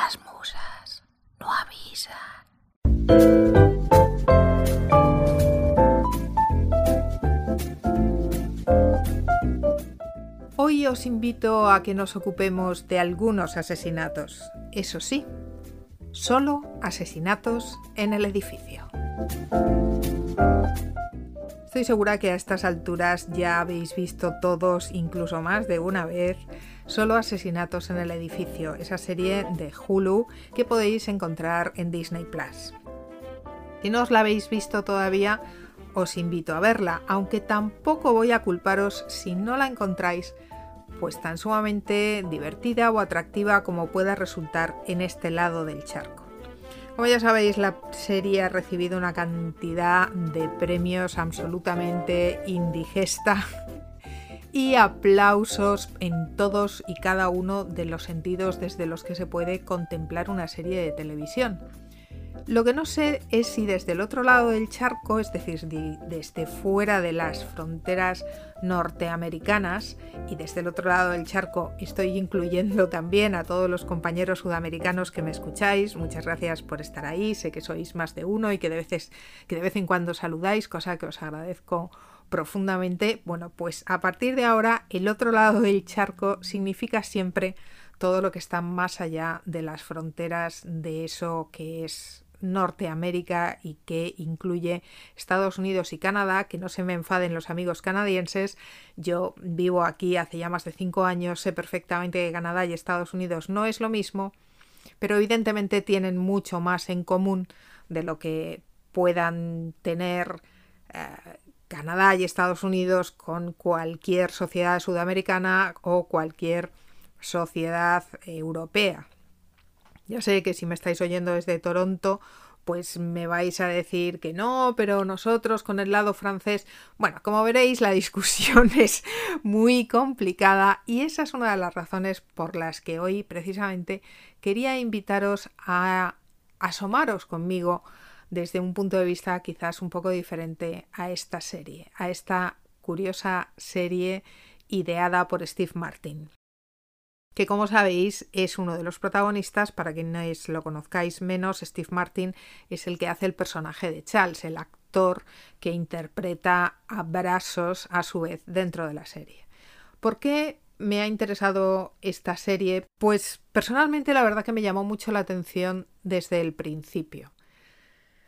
Las musas no avisan. Hoy os invito a que nos ocupemos de algunos asesinatos. Eso sí, solo asesinatos en el edificio. Estoy segura que a estas alturas ya habéis visto todos, incluso más de una vez, Solo Asesinatos en el Edificio, esa serie de Hulu que podéis encontrar en Disney Plus. Si no os la habéis visto todavía, os invito a verla, aunque tampoco voy a culparos si no la encontráis pues tan sumamente divertida o atractiva como pueda resultar en este lado del charco. Como ya sabéis, la serie ha recibido una cantidad de premios absolutamente indigesta y aplausos en todos y cada uno de los sentidos desde los que se puede contemplar una serie de televisión. Lo que no sé es si desde el otro lado del charco, es decir, desde fuera de las fronteras norteamericanas, y desde el otro lado del charco estoy incluyendo también a todos los compañeros sudamericanos que me escucháis. Muchas gracias por estar ahí. Sé que sois más de uno y que de, veces, que de vez en cuando saludáis, cosa que os agradezco profundamente. Bueno, pues a partir de ahora el otro lado del charco significa siempre todo lo que está más allá de las fronteras de eso que es Norteamérica y que incluye Estados Unidos y Canadá, que no se me enfaden los amigos canadienses. Yo vivo aquí hace ya más de cinco años, sé perfectamente que Canadá y Estados Unidos no es lo mismo, pero evidentemente tienen mucho más en común de lo que puedan tener eh, Canadá y Estados Unidos con cualquier sociedad sudamericana o cualquier sociedad europea. Ya sé que si me estáis oyendo desde Toronto, pues me vais a decir que no, pero nosotros con el lado francés, bueno, como veréis, la discusión es muy complicada y esa es una de las razones por las que hoy precisamente quería invitaros a asomaros conmigo desde un punto de vista quizás un poco diferente a esta serie, a esta curiosa serie ideada por Steve Martin que como sabéis es uno de los protagonistas, para quienes lo conozcáis menos, Steve Martin es el que hace el personaje de Charles, el actor que interpreta a Brazos a su vez dentro de la serie. ¿Por qué me ha interesado esta serie? Pues personalmente la verdad que me llamó mucho la atención desde el principio.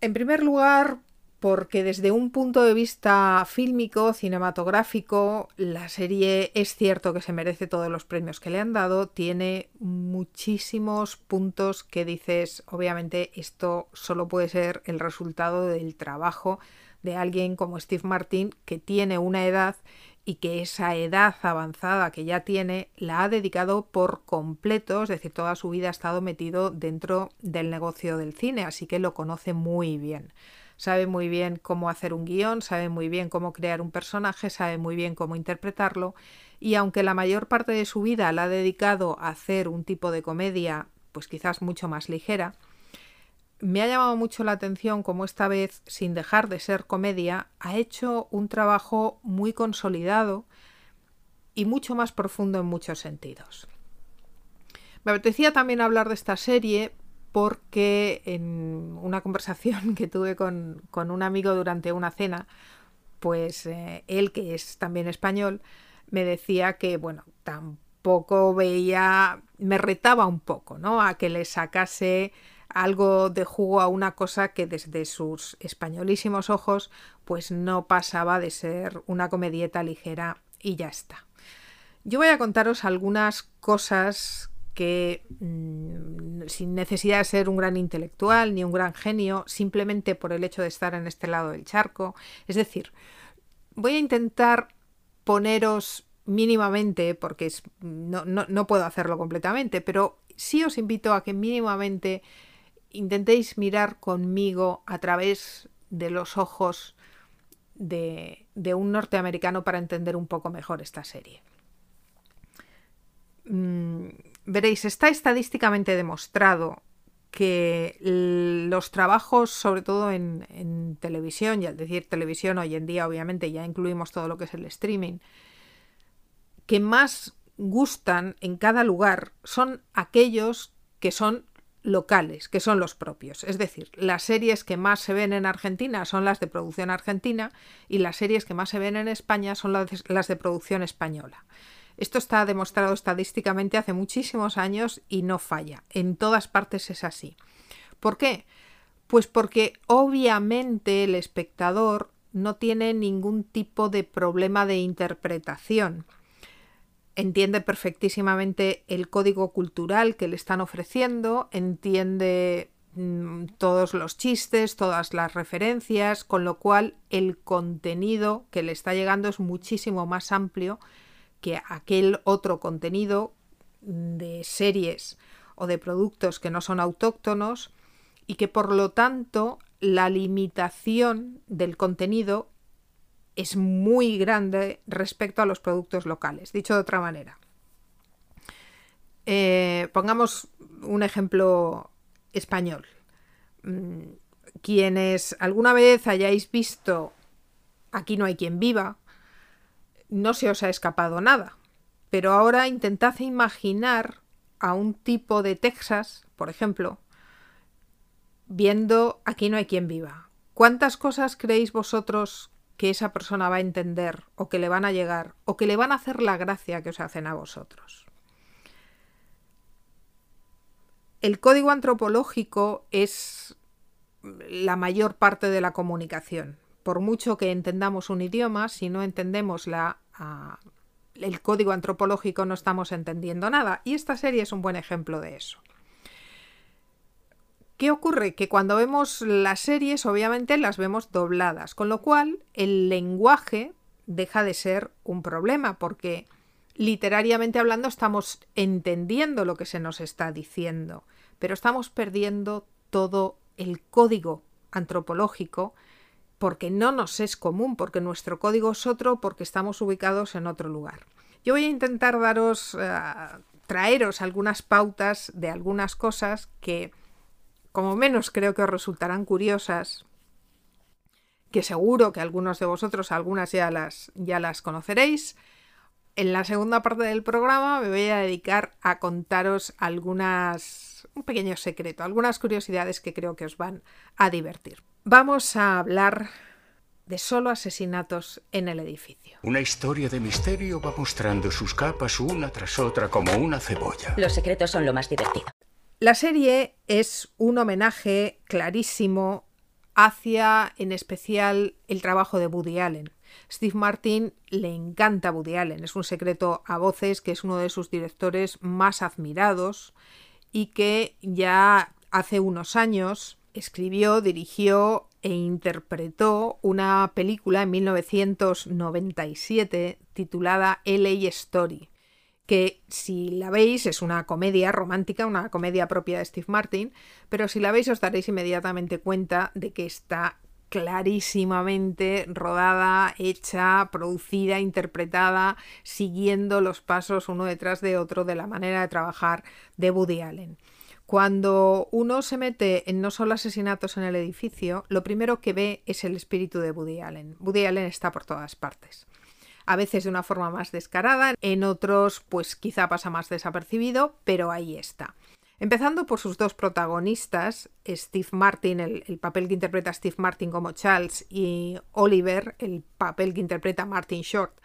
En primer lugar, porque desde un punto de vista fílmico, cinematográfico, la serie es cierto que se merece todos los premios que le han dado, tiene muchísimos puntos que dices, obviamente esto solo puede ser el resultado del trabajo de alguien como Steve Martin que tiene una edad y que esa edad avanzada que ya tiene la ha dedicado por completo, es decir, toda su vida ha estado metido dentro del negocio del cine, así que lo conoce muy bien. Sabe muy bien cómo hacer un guion, sabe muy bien cómo crear un personaje, sabe muy bien cómo interpretarlo y aunque la mayor parte de su vida la ha dedicado a hacer un tipo de comedia pues quizás mucho más ligera, me ha llamado mucho la atención cómo esta vez, sin dejar de ser comedia, ha hecho un trabajo muy consolidado y mucho más profundo en muchos sentidos. Me apetecía también hablar de esta serie porque en una conversación que tuve con, un amigo durante una cena, pues eh, él, que es también español, me decía que, bueno, tampoco veía, me retaba un poco, ¿no? A que le sacase algo de jugo a una cosa que desde sus españolísimos ojos, pues no pasaba de ser una comedieta ligera y ya está. Yo voy a contaros algunas cosas que mm, sin necesidad de ser un gran intelectual ni un gran genio, simplemente por el hecho de estar en este lado del charco. Es decir, voy a intentar poneros mínimamente, porque no, no puedo hacerlo completamente, pero sí os invito a que mínimamente intentéis mirar conmigo a través de los ojos de, un norteamericano para entender un poco mejor esta serie. Mm, veréis, está estadísticamente demostrado que los trabajos, sobre todo en, televisión, y al decir televisión hoy en día obviamente ya incluimos todo lo que es el streaming, que más gustan en cada lugar son aquellos que son locales, que son los propios. Es decir, las series que más se ven en Argentina son las de producción argentina y las series que más se ven en España son las de producción española. Esto está demostrado estadísticamente hace muchísimos años y no falla. En todas partes es así. ¿Por qué? Pues porque obviamente el espectador no tiene ningún tipo de problema de interpretación entiende perfectísimamente el código cultural que le están ofreciendo, entiende mm, todos los chistes, todas las referencias, con lo cual el contenido que le está llegando es muchísimo más amplio que aquel otro contenido de series o de productos que no son autóctonos y que por lo tanto la limitación del contenido es muy grande respecto a los productos locales. Dicho de otra manera, eh, pongamos un ejemplo español. Mm, quienes alguna vez hayáis visto Aquí no hay quien viva, no se os ha escapado nada. Pero ahora intentad imaginar a un tipo de Texas, por ejemplo, viendo Aquí no hay quien viva. ¿Cuántas cosas creéis vosotros que esa persona va a entender o que le van a llegar o que le van a hacer la gracia que os hacen a vosotros. El código antropológico es la mayor parte de la comunicación. Por mucho que entendamos un idioma, si no entendemos la, el código antropológico no estamos entendiendo nada. Y esta serie es un buen ejemplo de eso. ¿Qué ocurre? Que cuando vemos las series, obviamente las vemos dobladas, con lo cual el lenguaje deja de ser un problema, porque literariamente hablando estamos entendiendo lo que se nos está diciendo, pero estamos perdiendo todo el código antropológico porque no nos es común, porque nuestro código es otro, porque estamos ubicados en otro lugar. Yo voy a intentar daros, eh, traeros algunas pautas de algunas cosas que como menos creo que os resultarán curiosas, que seguro que algunos de vosotros algunas ya las, ya las conoceréis. En la segunda parte del programa me voy a dedicar a contaros algunas, un pequeño secreto, algunas curiosidades que creo que os van a divertir. Vamos a hablar de solo asesinatos en el edificio. Una historia de misterio va mostrando sus capas una tras otra como una cebolla. Los secretos son lo más divertido. La serie es un homenaje clarísimo hacia, en especial, el trabajo de Woody Allen. Steve Martin le encanta Woody Allen, es un secreto a voces que es uno de sus directores más admirados y que ya hace unos años escribió, dirigió e interpretó una película en 1997 titulada LA Story que si la veis es una comedia romántica, una comedia propia de Steve Martin, pero si la veis os daréis inmediatamente cuenta de que está clarísimamente rodada, hecha, producida, interpretada, siguiendo los pasos uno detrás de otro de la manera de trabajar de Woody Allen. Cuando uno se mete en no solo asesinatos en el edificio, lo primero que ve es el espíritu de Woody Allen. Woody Allen está por todas partes a veces de una forma más descarada, en otros pues quizá pasa más desapercibido, pero ahí está. Empezando por sus dos protagonistas, Steve Martin, el, papel que interpreta Steve Martin como Charles, y Oliver, el papel que interpreta Martin Short,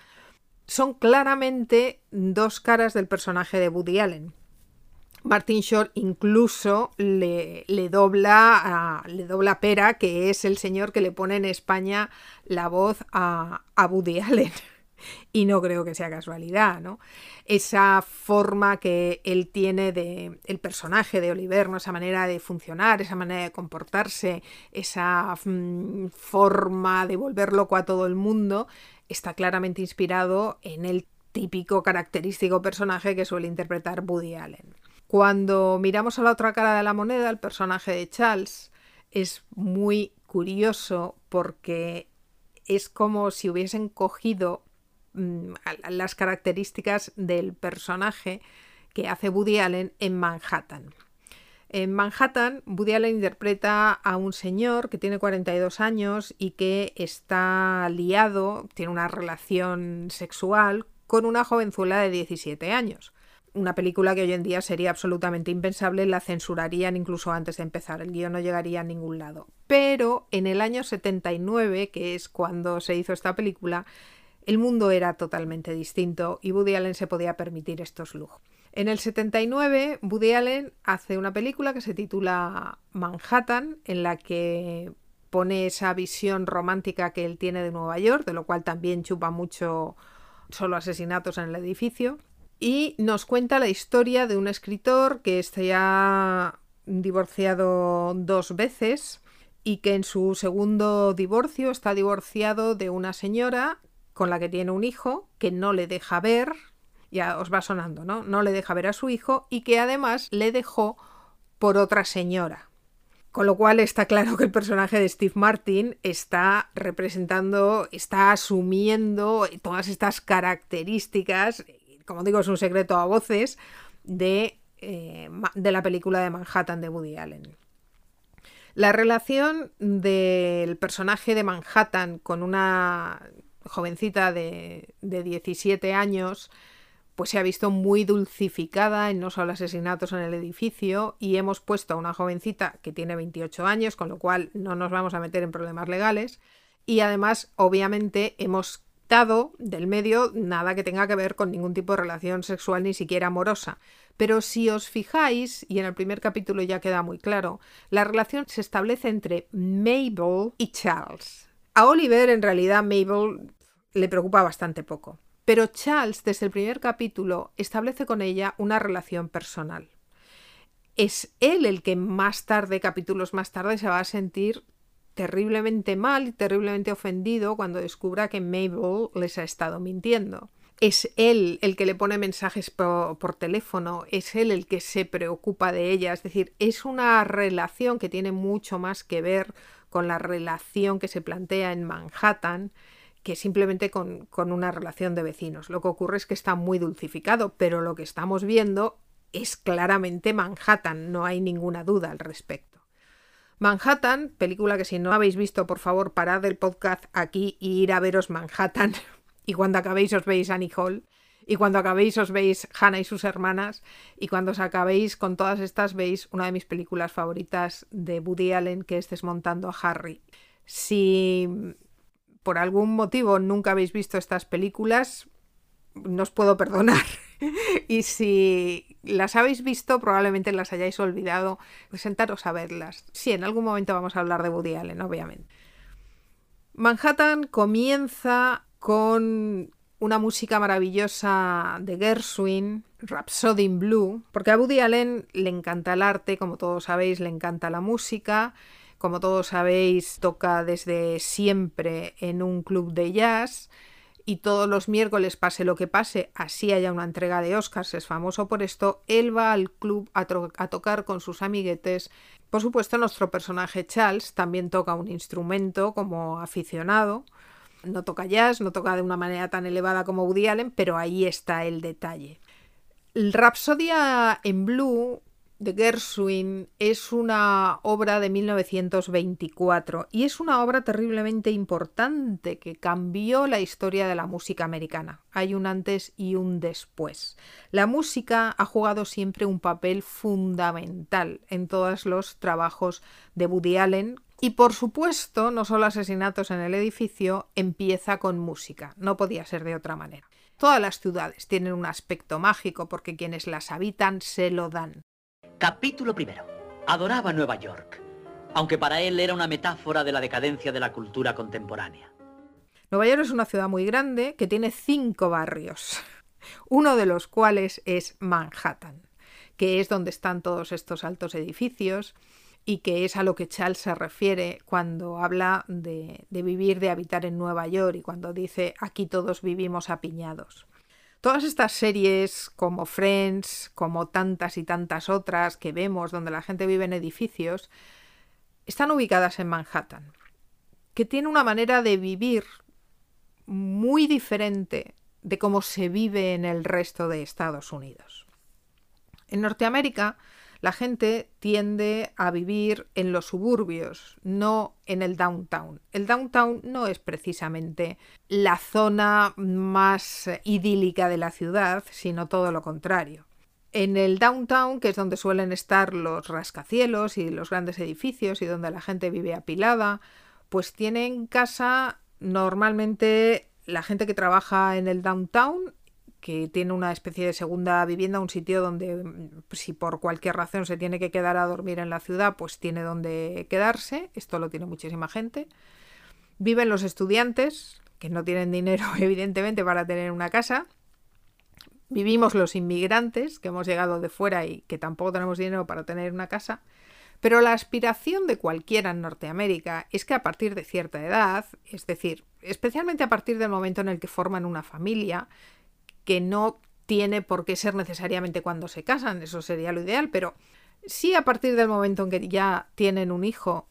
son claramente dos caras del personaje de Woody Allen. Martin Short incluso le, dobla, le dobla pera, que es el señor que le pone en España la voz a, a Woody Allen y no creo que sea casualidad, ¿no? Esa forma que él tiene de el personaje de Oliver. Esa manera de funcionar, esa manera de comportarse, esa mm, forma de volver loco a todo el mundo, está claramente inspirado en el típico característico personaje que suele interpretar Woody Allen. Cuando miramos a la otra cara de la moneda, el personaje de Charles es muy curioso porque es como si hubiesen cogido las características del personaje que hace Woody Allen en Manhattan. En Manhattan, Woody Allen interpreta a un señor que tiene 42 años y que está liado, tiene una relación sexual con una jovenzuela de 17 años. una película que hoy en día sería absolutamente impensable, la censurarían incluso antes de empezar, el guion no llegaría a ningún lado. Pero en el año 79, que es cuando se hizo esta película, el mundo era totalmente distinto y Woody Allen se podía permitir estos lujos. En el 79, Woody Allen hace una película que se titula Manhattan, en la que pone esa visión romántica que él tiene de Nueva York, de lo cual también chupa mucho solo asesinatos en el edificio. Y nos cuenta la historia de un escritor que se ha divorciado dos veces y que en su segundo divorcio está divorciado de una señora con la que tiene un hijo que no le deja ver, ya os va sonando, ¿no? No le deja ver a su hijo y que además le dejó por otra señora. Con lo cual está claro que el personaje de Steve Martin está representando, está asumiendo todas estas características, como digo, es un secreto a voces, de, eh, de la película de Manhattan de Woody Allen. La relación del personaje de Manhattan con una jovencita de, de 17 años pues se ha visto muy dulcificada en no solo asesinatos en el edificio y hemos puesto a una jovencita que tiene 28 años, con lo cual no nos vamos a meter en problemas legales y además obviamente hemos dado del medio nada que tenga que ver con ningún tipo de relación sexual ni siquiera amorosa. Pero si os fijáis, y en el primer capítulo ya queda muy claro, la relación se establece entre Mabel y Charles. A Oliver en realidad Mabel le preocupa bastante poco. Pero Charles, desde el primer capítulo, establece con ella una relación personal. Es él el que más tarde, capítulos más tarde, se va a sentir terriblemente mal y terriblemente ofendido cuando descubra que Mabel les ha estado mintiendo. Es él el que le pone mensajes por, por, teléfono, es él el que se preocupa de ella, es decir, es una relación que tiene mucho más que ver con la relación que se plantea en Manhattan que simplemente con, con una relación de vecinos. Lo que ocurre es que está muy dulcificado, pero lo que estamos viendo es claramente Manhattan, no hay ninguna duda al respecto. Manhattan, película que si no habéis visto, por favor, parad el podcast aquí y ir a veros Manhattan. Y cuando acabéis os veis Annie Hall. Y cuando acabéis os veis Hannah y sus hermanas. Y cuando os acabéis con todas estas veis una de mis películas favoritas de Woody Allen, que es Desmontando a Harry. Si por algún motivo nunca habéis visto estas películas, no os puedo perdonar. y si las habéis visto, probablemente las hayáis olvidado. Sentaros a verlas. Sí, en algún momento vamos a hablar de Woody Allen, obviamente. Manhattan comienza con una música maravillosa de Gershwin, Rhapsody in Blue, porque a Woody Allen le encanta el arte, como todos sabéis, le encanta la música como todos sabéis, toca desde siempre en un club de jazz y todos los miércoles, pase lo que pase, así haya una entrega de Oscars, es famoso por esto, él va al club a, tocar con sus amiguetes. Por supuesto, nuestro personaje Charles también toca un instrumento como aficionado. No toca jazz, no toca de una manera tan elevada como Woody Allen, pero ahí está el detalle. El Rapsodia en Blue de Gershwin es una obra de 1924 y es una obra terriblemente importante que cambió la historia de la música americana. Hay un antes y un después. La música ha jugado siempre un papel fundamental en todos los trabajos de Woody Allen y por supuesto, no solo asesinatos en el edificio, empieza con música, no podía ser de otra manera. Todas las ciudades tienen un aspecto mágico porque quienes las habitan se lo dan. Capítulo primero. Adoraba Nueva York, aunque para él era una metáfora de la decadencia de la cultura contemporánea. Nueva York es una ciudad muy grande que tiene cinco barrios, uno de los cuales es Manhattan, que es donde están todos estos altos edificios y que es a lo que Charles se refiere cuando habla de, de vivir, de habitar en Nueva York y cuando dice aquí todos vivimos apiñados. Todas estas series como Friends, como tantas y tantas otras que vemos donde la gente vive en edificios, están ubicadas en Manhattan, que tiene una manera de vivir muy diferente de cómo se vive en el resto de Estados Unidos. En Norteamérica, la gente tiende a vivir en los suburbios, no en el downtown. El downtown no es precisamente la zona más idílica de la ciudad, sino todo lo contrario. En el downtown, que es donde suelen estar los rascacielos y los grandes edificios y donde la gente vive apilada, pues tienen casa normalmente la gente que trabaja en el downtown que tiene una especie de segunda vivienda, un sitio donde mm, si por cualquier razón se tiene que quedar a dormir en la ciudad, pues tiene donde quedarse. Esto lo tiene muchísima gente. Viven los estudiantes, que no tienen dinero evidentemente para tener una casa. Vivimos los inmigrantes, que hemos llegado de fuera y que tampoco tenemos dinero para tener una casa. Pero la aspiración de cualquiera en Norteamérica es que a partir de cierta edad, es decir, especialmente a partir del momento en el que forman una familia, que no tiene por qué ser necesariamente cuando se casan, eso sería lo ideal, pero sí a partir del momento en que ya tienen un hijo,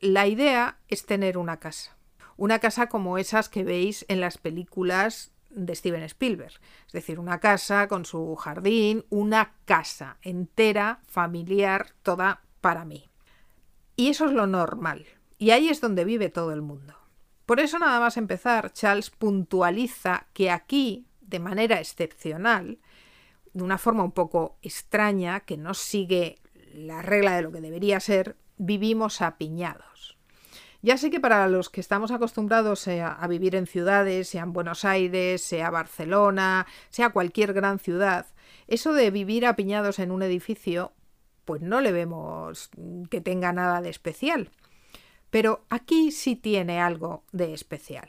la idea es tener una casa. Una casa como esas que veis en las películas de Steven Spielberg. Es decir, una casa con su jardín, una casa entera, familiar, toda para mí. Y eso es lo normal. Y ahí es donde vive todo el mundo. Por eso nada más empezar, Charles puntualiza que aquí de manera excepcional, de una forma un poco extraña, que no sigue la regla de lo que debería ser, vivimos apiñados. Ya sé que para los que estamos acostumbrados a, vivir en ciudades, sea en Buenos Aires, sea Barcelona, sea cualquier gran ciudad, eso de vivir apiñados en un edificio, pues no le vemos que tenga nada de especial. Pero aquí sí tiene algo de especial.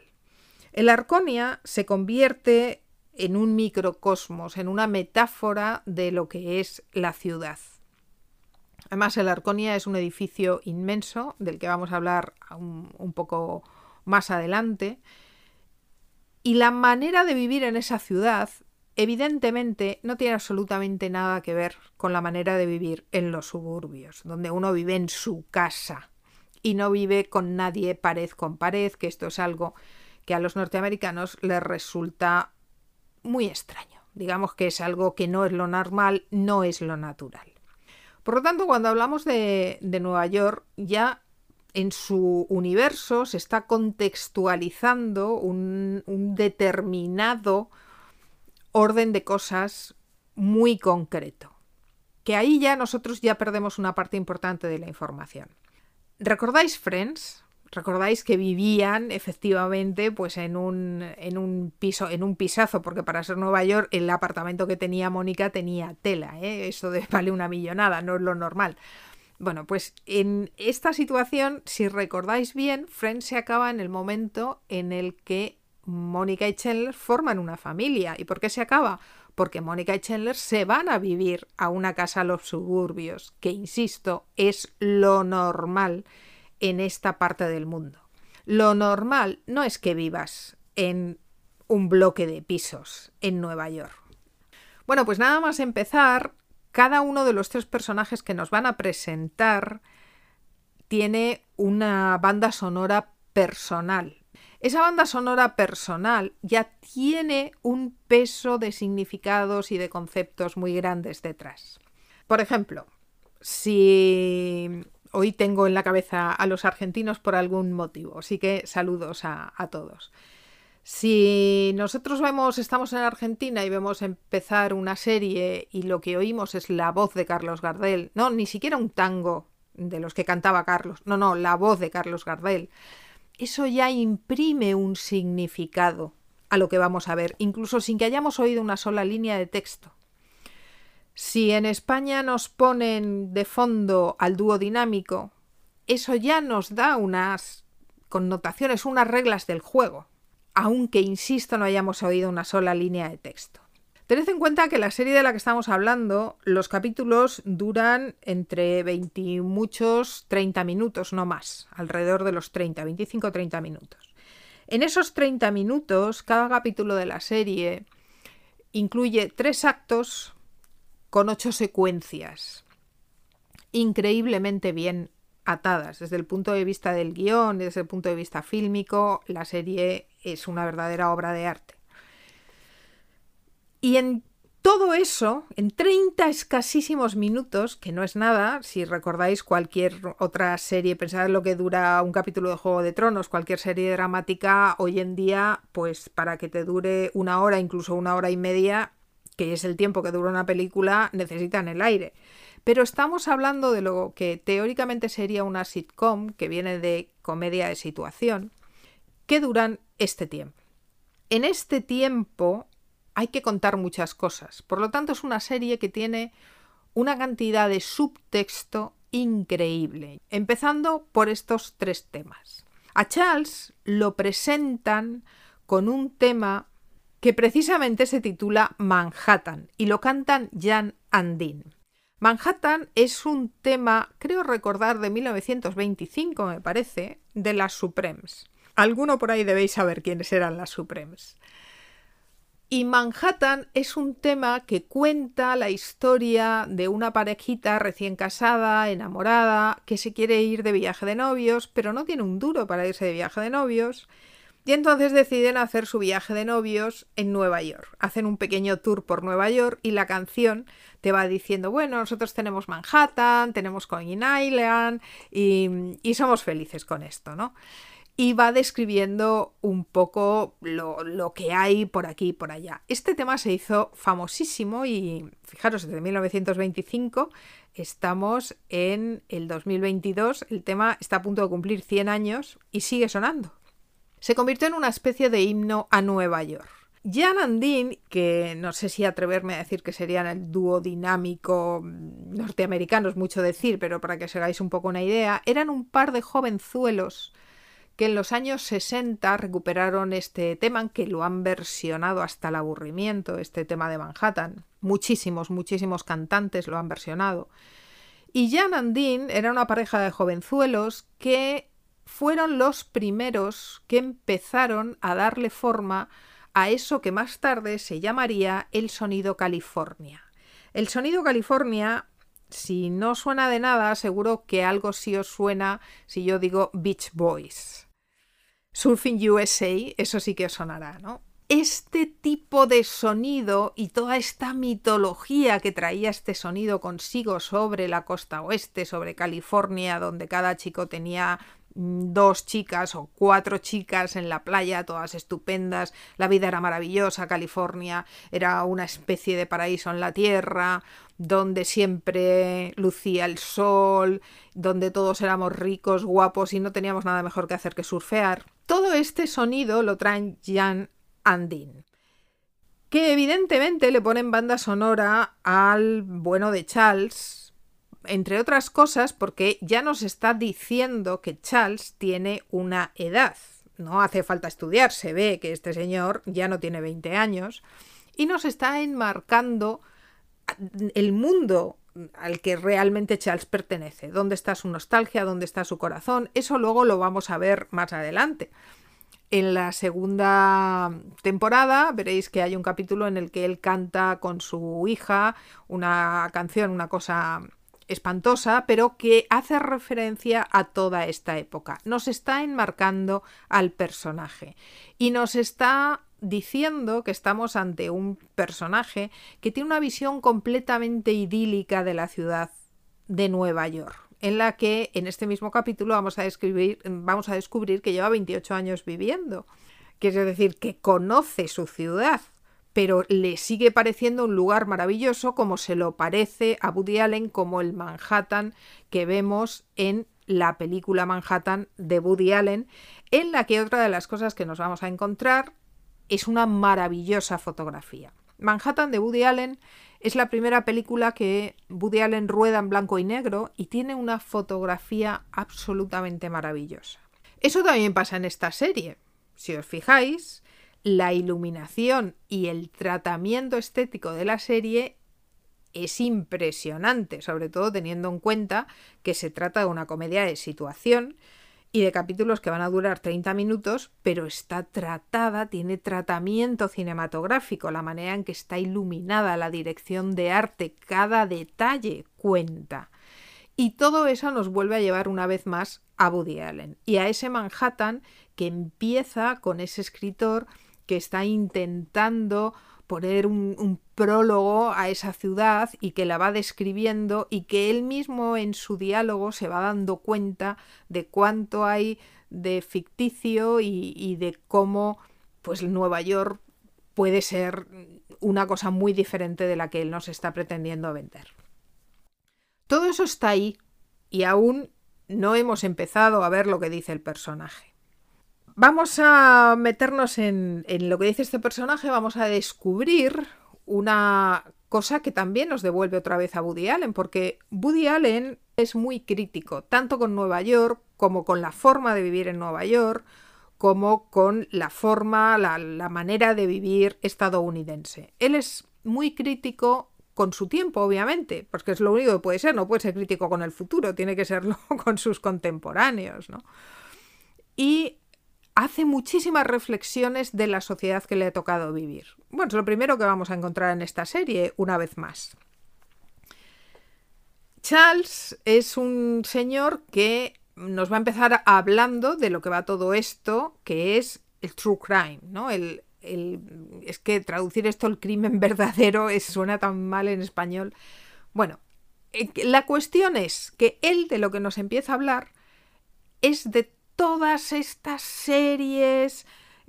El Arconia se convierte en un microcosmos, en una metáfora de lo que es la ciudad. Además, el Arconia es un edificio inmenso, del que vamos a hablar un, poco más adelante. Y la manera de vivir en esa ciudad, evidentemente, no tiene absolutamente nada que ver con la manera de vivir en los suburbios, donde uno vive en su casa y no vive con nadie pared con pared, que esto es algo que a los norteamericanos les resulta muy extraño. Digamos que es algo que no es lo normal, no es lo natural. Por lo tanto, cuando hablamos de, Nueva York, ya en su universo se está contextualizando un, un determinado orden de cosas muy concreto. Que ahí ya nosotros ya perdemos una parte importante de la información. ¿Recordáis Friends? Recordáis que vivían efectivamente pues en un, en un piso, en un pisazo, porque para ser Nueva York el apartamento que tenía Mónica tenía tela, ¿eh? eso de, vale una millonada, no es lo normal. Bueno, pues en esta situación, si recordáis bien, Friends se acaba en el momento en el que Mónica y Chandler forman una familia. ¿Y por qué se acaba? Porque Mónica y Chandler se van a vivir a una casa a los suburbios, que insisto, es lo normal en esta parte del mundo. Lo normal no es que vivas en un bloque de pisos en Nueva York. Bueno, pues nada más empezar, cada uno de los tres personajes que nos van a presentar tiene una banda sonora personal. Esa banda sonora personal ya tiene un peso de significados y de conceptos muy grandes detrás. Por ejemplo, si hoy tengo en la cabeza a los argentinos por algún motivo, así que saludos a, todos. Si nosotros vemos, estamos en Argentina y vemos empezar una serie y lo que oímos es la voz de Carlos Gardel, no, ni siquiera un tango de los que cantaba Carlos, no, no, la voz de Carlos Gardel, eso ya imprime un significado a lo que vamos a ver, incluso sin que hayamos oído una sola línea de texto. Si en España nos ponen de fondo al dúo dinámico, eso ya nos da unas connotaciones, unas reglas del juego, aunque, insisto, no hayamos oído una sola línea de texto. Tened en cuenta que la serie de la que estamos hablando, los capítulos duran entre 20 y muchos 30 minutos, no más, alrededor de los 30, 25-30 minutos. En esos 30 minutos, cada capítulo de la serie incluye tres actos con ocho secuencias increíblemente bien atadas. Desde el punto de vista del guion, desde el punto de vista fílmico, la serie es una verdadera obra de arte. Y en todo eso, en 30 escasísimos minutos, que no es nada, si recordáis cualquier otra serie, pensad en lo que dura un capítulo de Juego de Tronos, cualquier serie dramática hoy en día, pues para que te dure una hora, incluso una hora y media, que es el tiempo que dura una película, necesitan el aire. Pero estamos hablando de lo que teóricamente sería una sitcom, que viene de comedia de situación, que duran este tiempo. En este tiempo hay que contar muchas cosas. Por lo tanto, es una serie que tiene una cantidad de subtexto increíble, empezando por estos tres temas. A Charles lo presentan con un tema que precisamente se titula Manhattan y lo cantan Jan Andin. Manhattan es un tema, creo recordar, de 1925, me parece, de las Supremes. Alguno por ahí debéis saber quiénes eran las Supremes. Y Manhattan es un tema que cuenta la historia de una parejita recién casada, enamorada, que se quiere ir de viaje de novios, pero no tiene un duro para irse de viaje de novios. Y entonces deciden hacer su viaje de novios en Nueva York. Hacen un pequeño tour por Nueva York y la canción te va diciendo, bueno, nosotros tenemos Manhattan, tenemos Coney Island y, y somos felices con esto, ¿no? y va describiendo un poco lo, que hay por aquí y por allá. Este tema se hizo famosísimo y fijaros, desde 1925 estamos en el 2022, el tema está a punto de cumplir 100 años y sigue sonando. Se convirtió en una especie de himno a Nueva York. Jan Andin, que no sé si atreverme a decir que serían el dúo dinámico norteamericano, es mucho decir, pero para que os hagáis un poco una idea, eran un par de jovenzuelos que en los años 60 recuperaron este tema, que lo han versionado hasta el aburrimiento, este tema de Manhattan. Muchísimos, muchísimos cantantes lo han versionado. Y Jan Andin era una pareja de jovenzuelos que fueron los primeros que empezaron a darle forma a eso que más tarde se llamaría el sonido California. El sonido California si no suena de nada, seguro que algo sí os suena si yo digo Beach Boys. Surfing USA, eso sí que sonará, ¿no? Este tipo de sonido y toda esta mitología que traía este sonido consigo sobre la costa oeste, sobre California, donde cada chico tenía dos chicas o cuatro chicas en la playa, todas estupendas, la vida era maravillosa, California era una especie de paraíso en la tierra, donde siempre lucía el sol, donde todos éramos ricos, guapos y no teníamos nada mejor que hacer que surfear. Todo este sonido lo traen Jan Andin, que evidentemente le ponen banda sonora al bueno de Charles, entre otras cosas porque ya nos está diciendo que Charles tiene una edad. No hace falta estudiar, se ve que este señor ya no tiene 20 años y nos está enmarcando el mundo al que realmente Charles pertenece, dónde está su nostalgia, dónde está su corazón, eso luego lo vamos a ver más adelante. En la segunda temporada veréis que hay un capítulo en el que él canta con su hija una canción, una cosa espantosa, pero que hace referencia a toda esta época. Nos está enmarcando al personaje y nos está diciendo que estamos ante un personaje que tiene una visión completamente idílica de la ciudad de Nueva York, en la que en este mismo capítulo vamos a, describir, vamos a descubrir que lleva 28 años viviendo, que es decir, que conoce su ciudad, pero le sigue pareciendo un lugar maravilloso como se lo parece a Woody Allen como el Manhattan que vemos en la película Manhattan de Woody Allen, en la que otra de las cosas que nos vamos a encontrar es una maravillosa fotografía. Manhattan de Woody Allen es la primera película que Woody Allen rueda en blanco y negro y tiene una fotografía absolutamente maravillosa. Eso también pasa en esta serie. Si os fijáis, la iluminación y el tratamiento estético de la serie es impresionante, sobre todo teniendo en cuenta que se trata de una comedia de situación y de capítulos que van a durar 30 minutos, pero está tratada, tiene tratamiento cinematográfico, la manera en que está iluminada, la dirección de arte, cada detalle cuenta. Y todo eso nos vuelve a llevar una vez más a Woody Allen y a ese Manhattan que empieza con ese escritor que está intentando poner un, prólogo a esa ciudad y que la va describiendo y que él mismo en su diálogo se va dando cuenta de cuánto hay de ficticio y, y de cómo pues Nueva York puede ser una cosa muy diferente de la que él nos está pretendiendo vender. Todo eso está ahí y aún no hemos empezado a ver lo que dice el personaje. Vamos a meternos en, en lo que dice este personaje, vamos a descubrir una cosa que también nos devuelve otra vez a Woody Allen, porque Woody Allen es muy crítico, tanto con Nueva York como con la forma de vivir en Nueva York, como con la forma, la, la manera de vivir estadounidense. Él es muy crítico con su tiempo, obviamente, porque es lo único que puede ser, no puede ser crítico con el futuro, tiene que serlo con sus contemporáneos, ¿no? Y hace muchísimas reflexiones de la sociedad que le ha tocado vivir. Bueno, es lo primero que vamos a encontrar en esta serie, una vez más. Charles es un señor que nos va a empezar hablando de lo que va todo esto, que es el true crime, ¿no? El, es que traducir esto el crimen verdadero es, suena tan mal en español. Bueno, eh, la cuestión es que él de lo que nos empieza a hablar es de todas estas series,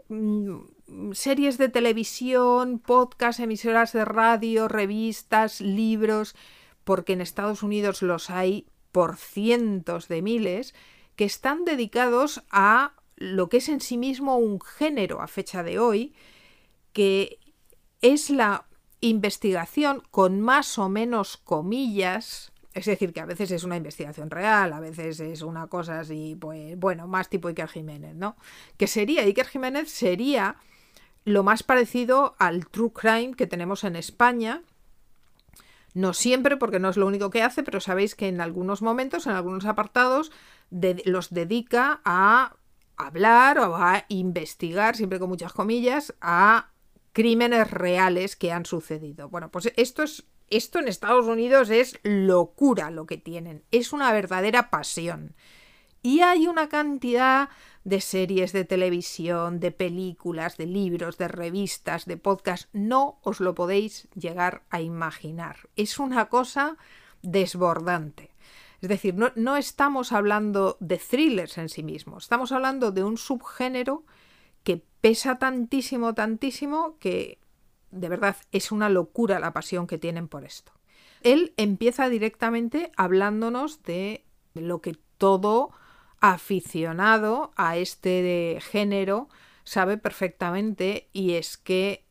mm, series de televisión, podcasts, emisoras de radio, revistas, libros, porque en Estados Unidos los hay por cientos de miles, que están dedicados a lo que es en sí mismo un género a fecha de hoy, que es la investigación con más o menos comillas es decir, que a veces es una investigación real, a veces es una cosa así, pues bueno, más tipo Iker Jiménez, ¿no? Que sería, Iker Jiménez sería lo más parecido al true crime que tenemos en España. No siempre, porque no es lo único que hace, pero sabéis que en algunos momentos, en algunos apartados, los dedica a hablar o a investigar, siempre con muchas comillas, a crímenes reales que han sucedido. Bueno, pues esto es esto en Estados Unidos es locura lo que tienen, es una verdadera pasión. Y hay una cantidad de series de televisión, de películas, de libros, de revistas, de podcasts, no os lo podéis llegar a imaginar. Es una cosa desbordante. Es decir, no, no estamos hablando de thrillers en sí mismos, estamos hablando de un subgénero que pesa tantísimo, tantísimo, que de verdad, es una locura la pasión que tienen por esto. Él empieza directamente hablándonos de lo que todo aficionado a este género sabe perfectamente y es que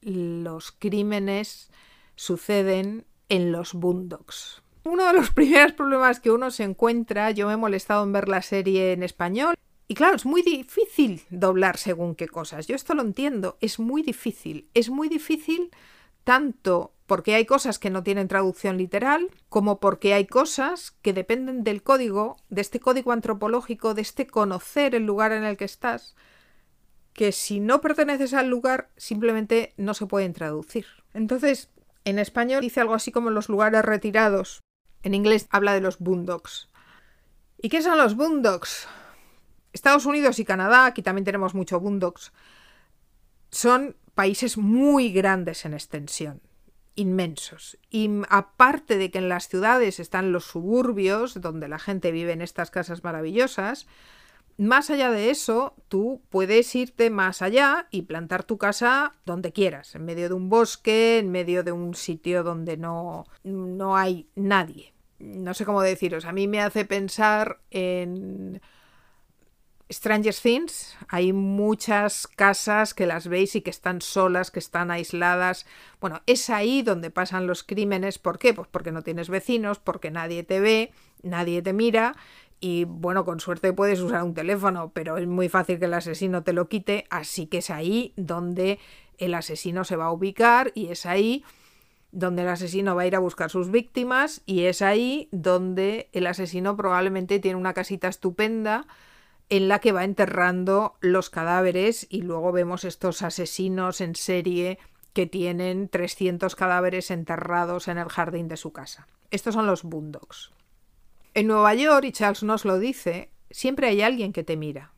los crímenes suceden en los boondocks. Uno de los primeros problemas que uno se encuentra, yo me he molestado en ver la serie en español, y claro, es muy difícil doblar según qué cosas. Yo esto lo entiendo, es muy difícil. Es muy difícil tanto porque hay cosas que no tienen traducción literal, como porque hay cosas que dependen del código, de este código antropológico, de este conocer el lugar en el que estás, que si no perteneces al lugar simplemente no se pueden traducir. Entonces, en español dice algo así como los lugares retirados. En inglés habla de los boondocks. ¿Y qué son los boondocks? Estados Unidos y Canadá, aquí también tenemos mucho boondocks, son países muy grandes en extensión, inmensos. Y aparte de que en las ciudades están los suburbios, donde la gente vive en estas casas maravillosas, más allá de eso, tú puedes irte más allá y plantar tu casa donde quieras, en medio de un bosque, en medio de un sitio donde no, no hay nadie. No sé cómo deciros, a mí me hace pensar en Stranger Things, hay muchas casas que las veis y que están solas, que están aisladas. Bueno, es ahí donde pasan los crímenes. ¿Por qué? Pues porque no tienes vecinos, porque nadie te ve, nadie te mira. Y bueno, con suerte puedes usar un teléfono, pero es muy fácil que el asesino te lo quite. Así que es ahí donde el asesino se va a ubicar y es ahí donde el asesino va a ir a buscar sus víctimas y es ahí donde el asesino probablemente tiene una casita estupenda en la que va enterrando los cadáveres y luego vemos estos asesinos en serie que tienen 300 cadáveres enterrados en el jardín de su casa. Estos son los Boondocks. En Nueva York, y Charles nos lo dice, siempre hay alguien que te mira,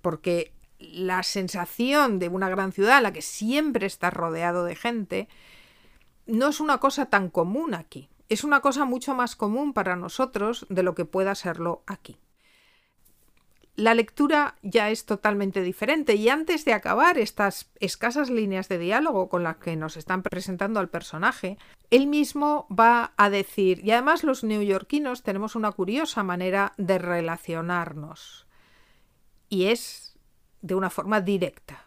porque la sensación de una gran ciudad en la que siempre estás rodeado de gente no es una cosa tan común aquí. Es una cosa mucho más común para nosotros de lo que pueda serlo aquí la lectura ya es totalmente diferente. Y antes de acabar estas escasas líneas de diálogo con las que nos están presentando al personaje, él mismo va a decir, y además los neoyorquinos tenemos una curiosa manera de relacionarnos, y es de una forma directa.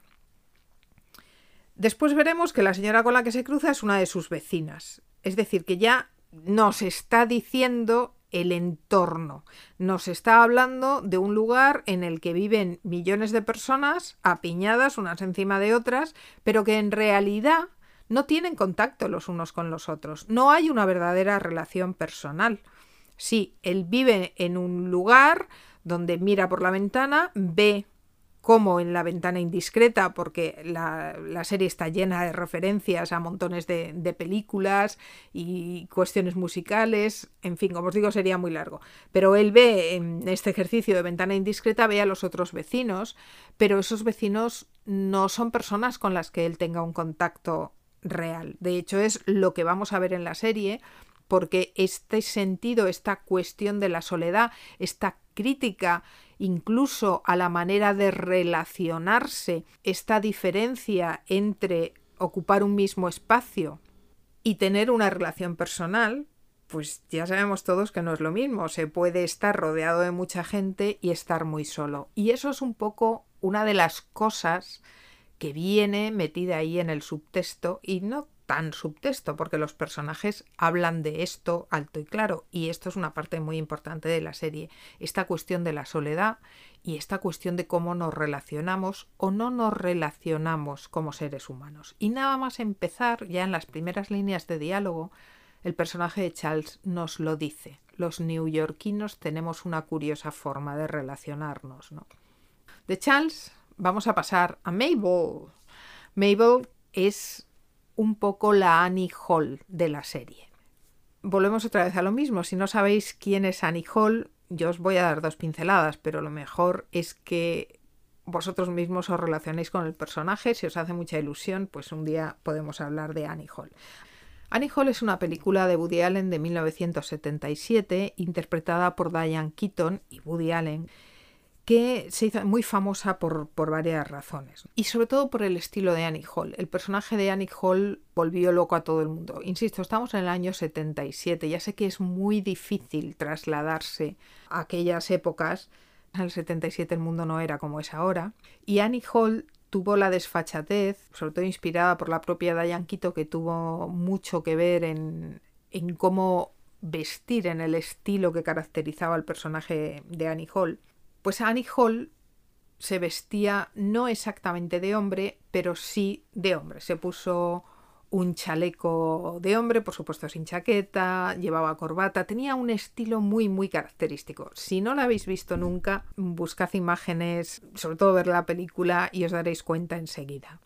Después veremos que la señora con la que se cruza es una de sus vecinas, es decir, que ya nos está diciendo el entorno. Nos está hablando de un lugar en el que viven millones de personas apiñadas unas encima de otras, pero que en realidad no tienen contacto los unos con los otros. No hay una verdadera relación personal. Sí, él vive en un lugar donde mira por la ventana, ve como en la ventana indiscreta, porque la, serie está llena de referencias a montones de, de, películas y cuestiones musicales, en fin, como os digo, sería muy largo. Pero él ve en este ejercicio de ventana indiscreta, ve a los otros vecinos, pero esos vecinos no son personas con las que él tenga un contacto real. De hecho, es lo que vamos a ver en la serie, porque este sentido, esta cuestión de la soledad, esta crítica incluso a la manera de relacionarse, esta diferencia entre ocupar un mismo espacio y tener una relación personal, pues ya sabemos todos que no es lo mismo. Se puede estar rodeado de mucha gente y estar muy solo. Y eso es un poco una de las cosas que viene metida ahí en el subtexto y no tan subtexto, porque los personajes hablan de esto alto y claro, y esto es una parte muy importante de la serie, esta cuestión de la soledad y esta cuestión de cómo nos relacionamos o no nos relacionamos como seres humanos. Y nada más empezar, ya en las primeras líneas de diálogo, el personaje de Charles nos lo dice. Los neoyorquinos tenemos una curiosa forma de relacionarnos. ¿no? De Charles vamos a pasar a Mabel. Mabel es un poco la Annie Hall de la serie. Volvemos otra vez a lo mismo. Si no sabéis quién es Annie Hall, yo os voy a dar dos pinceladas, pero lo mejor es que vosotros mismos os relacionéis con el personaje. Si os hace mucha ilusión, pues un día podemos hablar de Annie Hall. Annie Hall es una película de Woody Allen de 1977, interpretada por Diane Keaton y Woody Allen, que se hizo muy famosa por, varias razones. Y sobre todo por el estilo de Annie Hall. El personaje de Annie Hall volvió loco a todo el mundo. Insisto, estamos en el año 77. Ya sé que es muy difícil trasladarse a aquellas épocas. En el 77 el mundo no era como es ahora. Y Annie Hall tuvo la desfachatez, sobre todo inspirada por la propia Diane Quito, que tuvo mucho que ver en, en cómo vestir en el estilo que caracterizaba al personaje de Annie Hall pues Annie Hall se vestía no exactamente de hombre, pero sí de hombre. Se puso un chaleco de hombre, por supuesto sin chaqueta, llevaba corbata, tenía un estilo muy muy característico. Si no la habéis visto nunca, buscad imágenes, sobre todo ver la película y os daréis cuenta enseguida.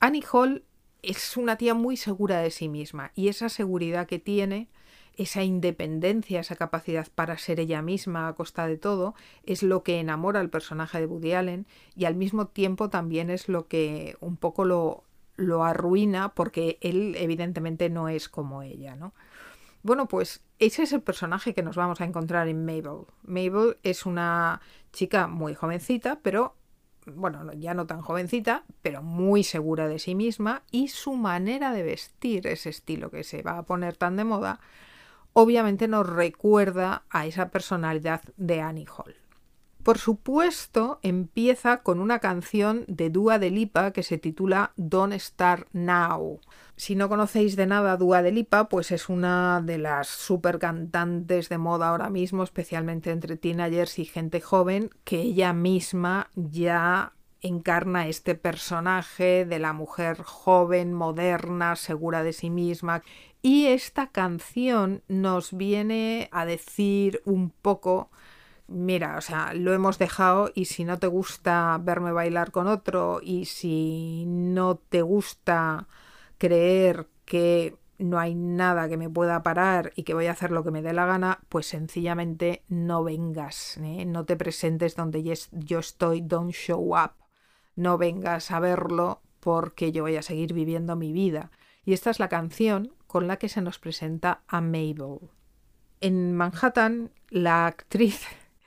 Annie Hall es una tía muy segura de sí misma y esa seguridad que tiene esa independencia, esa capacidad para ser ella misma a costa de todo, es lo que enamora al personaje de Woody Allen y al mismo tiempo también es lo que un poco lo, lo arruina porque él evidentemente no es como ella, ¿no? Bueno, pues ese es el personaje que nos vamos a encontrar en Mabel. Mabel es una chica muy jovencita, pero bueno, ya no tan jovencita, pero muy segura de sí misma y su manera de vestir, ese estilo que se va a poner tan de moda, obviamente nos recuerda a esa personalidad de Annie Hall. Por supuesto, empieza con una canción de Dua de Lipa que se titula Don't Start Now. Si no conocéis de nada a Dua de Lipa, pues es una de las super cantantes de moda ahora mismo, especialmente entre teenagers y gente joven, que ella misma ya encarna este personaje de la mujer joven, moderna, segura de sí misma. Y esta canción nos viene a decir un poco, mira, o sea, lo hemos dejado y si no te gusta verme bailar con otro y si no te gusta creer que no hay nada que me pueda parar y que voy a hacer lo que me dé la gana, pues sencillamente no vengas, ¿eh? no te presentes donde yo estoy, don't show up no vengas a verlo porque yo voy a seguir viviendo mi vida. Y esta es la canción con la que se nos presenta a Mabel. En Manhattan, la actriz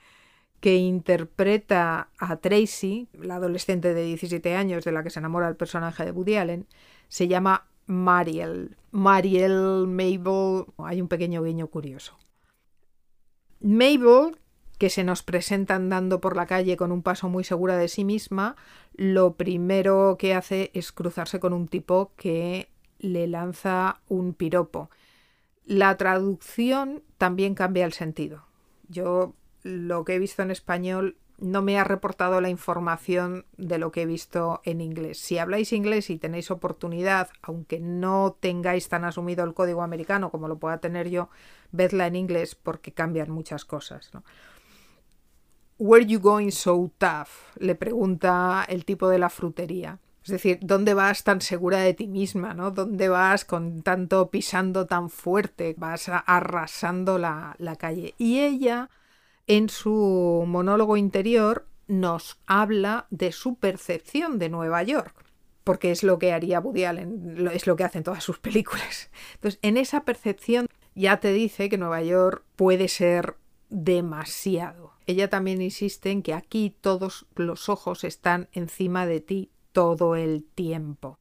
que interpreta a Tracy, la adolescente de 17 años de la que se enamora el personaje de Woody Allen, se llama Mariel. Mariel, Mabel, hay un pequeño guiño curioso. Mabel, que se nos presenta andando por la calle con un paso muy segura de sí misma, lo primero que hace es cruzarse con un tipo que le lanza un piropo. La traducción también cambia el sentido. Yo lo que he visto en español no me ha reportado la información de lo que he visto en inglés. Si habláis inglés y tenéis oportunidad, aunque no tengáis tan asumido el código americano como lo pueda tener yo, vedla en inglés porque cambian muchas cosas. Where you going so tough? le pregunta el tipo de la frutería. Es decir, ¿dónde vas tan segura de ti misma? ¿no? ¿Dónde vas con tanto pisando tan fuerte? Vas arrasando la, la calle. Y ella en su monólogo interior nos habla de su percepción de Nueva York, porque es lo que haría Woody es lo que hacen todas sus películas. Entonces, en esa percepción ya te dice que Nueva York puede ser demasiado. Ella también insiste en que aquí todos los ojos están encima de ti todo el tiempo.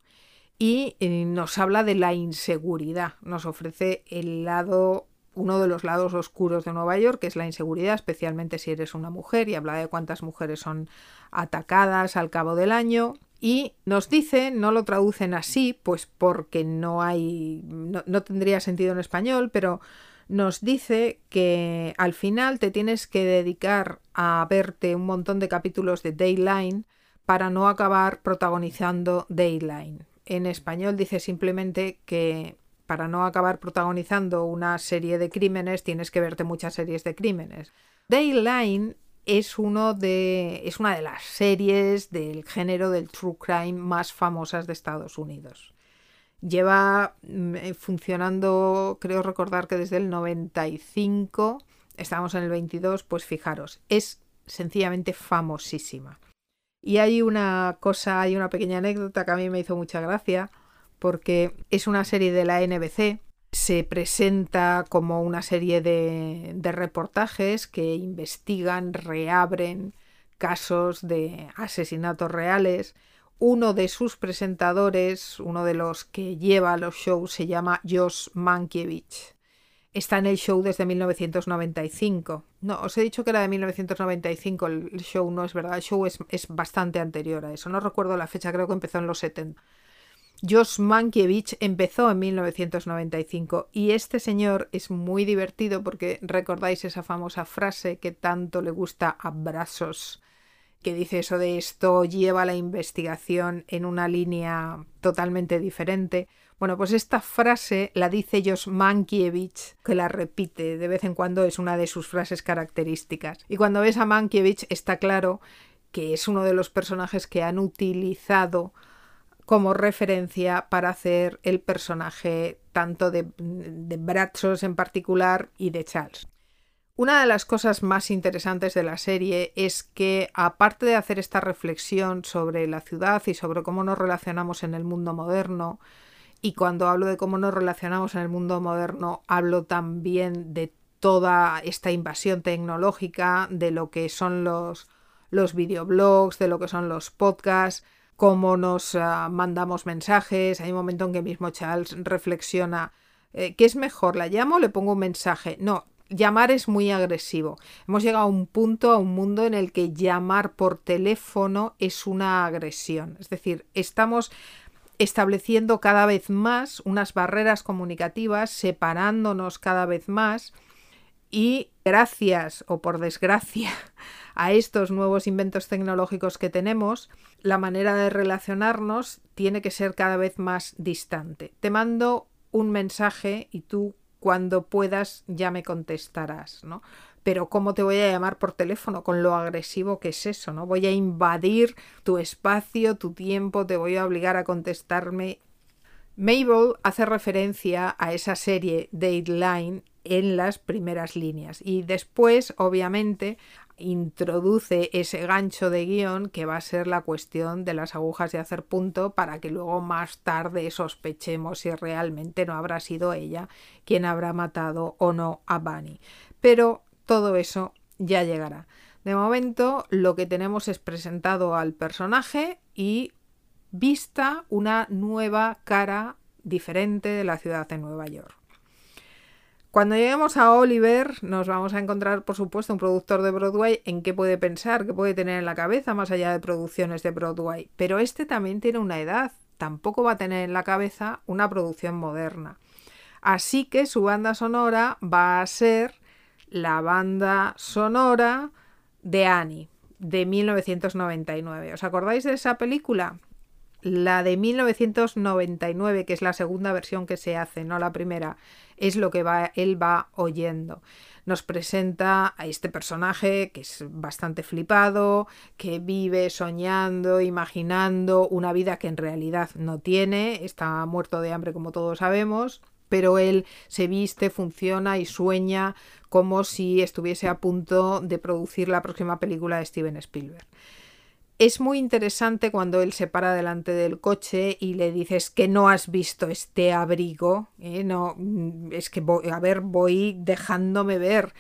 Y eh, nos habla de la inseguridad, nos ofrece el lado uno de los lados oscuros de Nueva York, que es la inseguridad, especialmente si eres una mujer, y habla de cuántas mujeres son atacadas al cabo del año. Y nos dice, no lo traducen así, pues porque no hay, no, no tendría sentido en español, pero nos dice que al final te tienes que dedicar a verte un montón de capítulos de Dayline para no acabar protagonizando Dayline. En español dice simplemente que para no acabar protagonizando una serie de crímenes tienes que verte muchas series de crímenes. Dayline es, uno de, es una de las series del género del true crime más famosas de Estados Unidos. Lleva mm, eh, funcionando, creo recordar que desde el 95, estamos en el 22, pues fijaros, es sencillamente famosísima. Y hay una cosa, hay una pequeña anécdota que a mí me hizo mucha gracia, porque es una serie de la NBC. Se presenta como una serie de, reportajes que investigan, reabren casos de asesinatos reales. Uno de sus presentadores, uno de los que lleva los shows, se llama Josh Mankiewicz. Está en el show desde 1995. No, os he dicho que era de 1995, el show no es verdad, el show es, es bastante anterior a eso. No recuerdo la fecha, creo que empezó en los 70. Josh Mankiewicz empezó en 1995 y este señor es muy divertido porque recordáis esa famosa frase que tanto le gusta a Brazos, que dice eso de esto lleva la investigación en una línea totalmente diferente. Bueno, pues esta frase la dice Josh Mankiewicz, que la repite de vez en cuando, es una de sus frases características. Y cuando ves a Mankiewicz está claro que es uno de los personajes que han utilizado como referencia para hacer el personaje tanto de, de en particular y de Charles. Una de las cosas más interesantes de la serie es que, aparte de hacer esta reflexión sobre la ciudad y sobre cómo nos relacionamos en el mundo moderno, y cuando hablo de cómo nos relacionamos en el mundo moderno, hablo también de toda esta invasión tecnológica, de lo que son los, los videoblogs, de lo que son los podcasts, cómo nos ah, mandamos mensajes. Hay un momento en que mismo Charles reflexiona, eh, ¿qué es mejor? ¿La llamo o le pongo un mensaje? No, llamar es muy agresivo. Hemos llegado a un punto, a un mundo en el que llamar por teléfono es una agresión. Es decir, estamos estableciendo cada vez más unas barreras comunicativas, separándonos cada vez más y gracias o por desgracia a estos nuevos inventos tecnológicos que tenemos, la manera de relacionarnos tiene que ser cada vez más distante. Te mando un mensaje y tú cuando puedas ya me contestarás, ¿no? Pero ¿cómo te voy a llamar por teléfono con lo agresivo que es eso, ¿no? Voy a invadir tu espacio, tu tiempo, te voy a obligar a contestarme. Mabel hace referencia a esa serie Dateline en las primeras líneas y después obviamente introduce ese gancho de guion que va a ser la cuestión de las agujas de hacer punto para que luego más tarde sospechemos si realmente no habrá sido ella quien habrá matado o no a Bunny. Pero todo eso ya llegará. De momento lo que tenemos es presentado al personaje y vista una nueva cara diferente de la ciudad de Nueva York. Cuando lleguemos a Oliver, nos vamos a encontrar, por supuesto, un productor de Broadway en qué puede pensar, qué puede tener en la cabeza más allá de producciones de Broadway. Pero este también tiene una edad, tampoco va a tener en la cabeza una producción moderna. Así que su banda sonora va a ser la banda sonora de Annie, de 1999. ¿Os acordáis de esa película? La de 1999, que es la segunda versión que se hace, no la primera, es lo que él va oyendo. Nos presenta a este personaje que es bastante flipado, que vive soñando, imaginando una vida que en realidad no tiene, está muerto de hambre como todos sabemos, pero él se viste, funciona y sueña como si estuviese a punto de producir la próxima película de Steven Spielberg. Es muy interesante cuando él se para delante del coche y le dices que no has visto este abrigo. ¿eh? No, mm, es que, voy, a ver, voy dejándome ver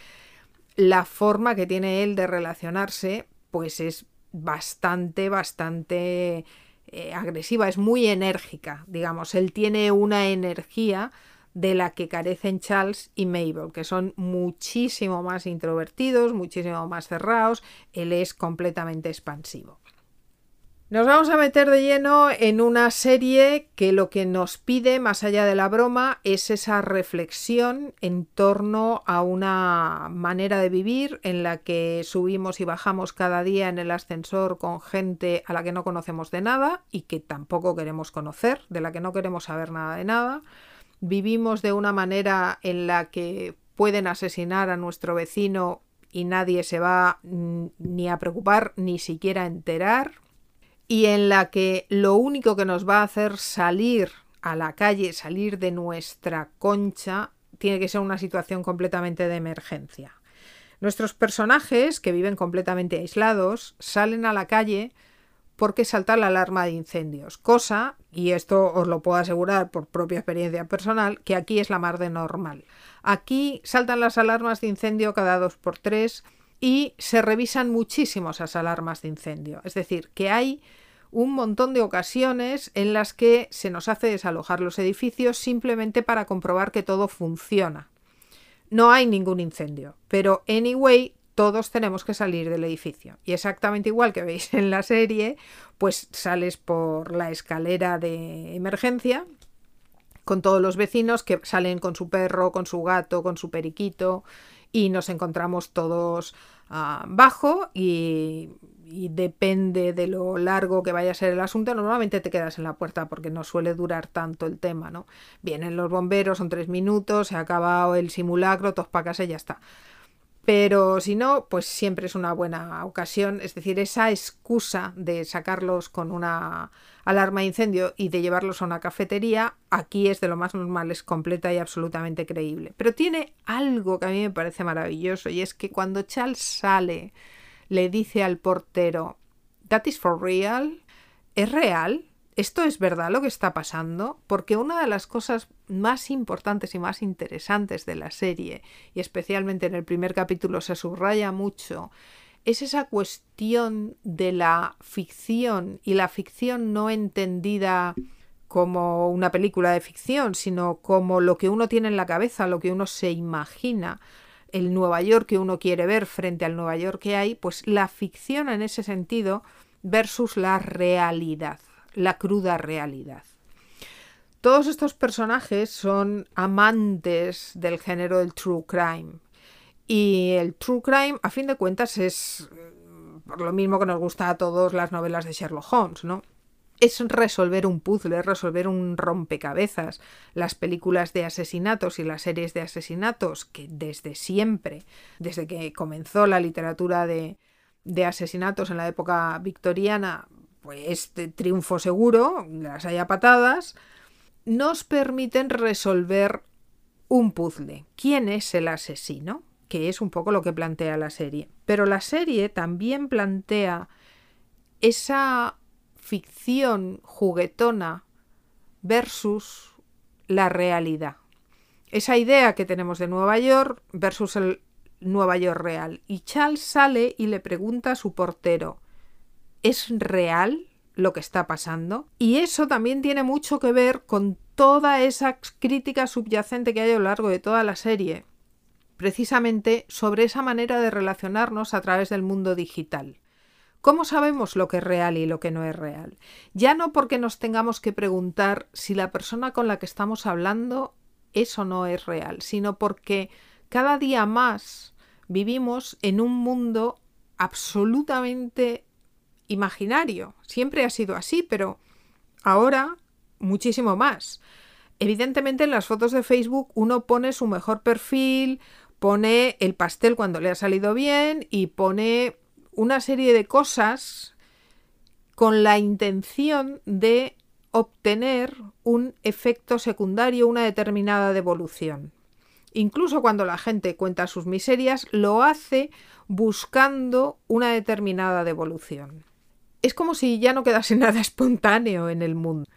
la forma que tiene él de relacionarse, pues es bastante, bastante eh, agresiva, es muy enérgica, digamos. Él tiene una energía de la que carecen Charles y Mabel, que son muchísimo más introvertidos, muchísimo más cerrados, él es completamente expansivo. Nos vamos a meter de lleno en una serie que lo que nos pide, más allá de la broma, es esa reflexión en torno a una manera de vivir en la que subimos y bajamos cada día en el ascensor con gente a la que no conocemos de nada y que tampoco queremos conocer, de la que no queremos saber nada de nada. Vivimos de una manera en la que pueden asesinar a nuestro vecino y nadie se va ni a preocupar, ni siquiera a enterar y en la que lo único que nos va a hacer salir a la calle, salir de nuestra concha, tiene que ser una situación completamente de emergencia. Nuestros personajes, que viven completamente aislados, salen a la calle porque salta la alarma de incendios, cosa, y esto os lo puedo asegurar por propia experiencia personal, que aquí es la mar de normal. Aquí saltan las alarmas de incendio cada dos por tres y se revisan muchísimo esas alarmas de incendio. Es decir, que hay un montón de ocasiones en las que se nos hace desalojar los edificios simplemente para comprobar que todo funciona. No hay ningún incendio, pero anyway, todos tenemos que salir del edificio. Y exactamente igual que veis en la serie, pues sales por la escalera de emergencia con todos los vecinos que salen con su perro, con su gato, con su periquito y nos encontramos todos uh, bajo y y depende de lo largo que vaya a ser el asunto, normalmente te quedas en la puerta porque no suele durar tanto el tema, ¿no? Vienen los bomberos, son tres minutos, se ha acabado el simulacro, todos para casa y ya está. Pero si no, pues siempre es una buena ocasión, es decir, esa excusa de sacarlos con una alarma de incendio y de llevarlos a una cafetería, aquí es de lo más normal, es completa y absolutamente creíble. Pero tiene algo que a mí me parece maravilloso y es que cuando Charles sale le dice al portero, ¿That is for real? ¿Es real? ¿Esto es verdad lo que está pasando? Porque una de las cosas más importantes y más interesantes de la serie, y especialmente en el primer capítulo se subraya mucho, es esa cuestión de la ficción y la ficción no entendida como una película de ficción, sino como lo que uno tiene en la cabeza, lo que uno se imagina, el Nueva York que uno quiere ver frente al Nueva York que hay, pues la ficción en ese sentido versus la realidad, la cruda realidad. Todos estos personajes son amantes del género del true crime. Y el true crime, a fin de cuentas, es por lo mismo que nos gusta a todos las novelas de Sherlock Holmes, ¿no? es resolver un puzzle, es resolver un rompecabezas. Las películas de asesinatos y las series de asesinatos, que desde siempre, desde que comenzó la literatura de, de asesinatos en la época victoriana, pues de triunfo seguro, las haya patadas, nos permiten resolver un puzzle. ¿Quién es el asesino? Que es un poco lo que plantea la serie. Pero la serie también plantea esa ficción juguetona versus la realidad. Esa idea que tenemos de Nueva York versus Nueva York real. Y Charles sale y le pregunta a su portero, ¿es real lo que está pasando? Y eso también tiene mucho que ver con toda esa crítica subyacente que hay a lo largo de toda la serie, precisamente sobre esa manera de relacionarnos a través del mundo digital. ¿Cómo sabemos lo que es real y lo que no es real? Ya no porque nos tengamos que preguntar si la persona con la que estamos hablando es o no es real, sino porque cada día más vivimos en un mundo absolutamente imaginario. Siempre ha sido así, pero ahora muchísimo más. Evidentemente en las fotos de Facebook uno pone su mejor perfil, pone el pastel cuando le ha salido bien y pone una serie de cosas con la intención de obtener un efecto secundario, una determinada devolución. Incluso cuando la gente cuenta sus miserias, lo hace buscando una determinada devolución. Es como si ya no quedase nada espontáneo en el mundo.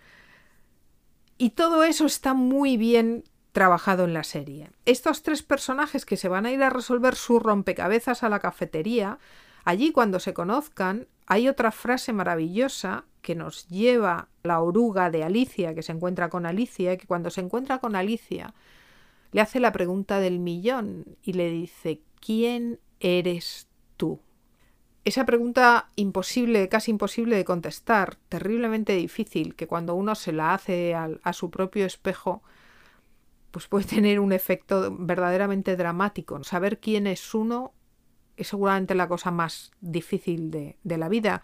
Y todo eso está muy bien trabajado en la serie. Estos tres personajes que se van a ir a resolver su rompecabezas a la cafetería, allí cuando se conozcan, hay otra frase maravillosa que nos lleva la oruga de Alicia, que se encuentra con Alicia, que cuando se encuentra con Alicia le hace la pregunta del millón y le dice, ¿quién eres tú? Esa pregunta imposible, casi imposible de contestar, terriblemente difícil, que cuando uno se la hace a, su propio espejo, pues puede tener un efecto verdaderamente dramático. Saber quién es uno es seguramente la cosa más difícil de, de la vida.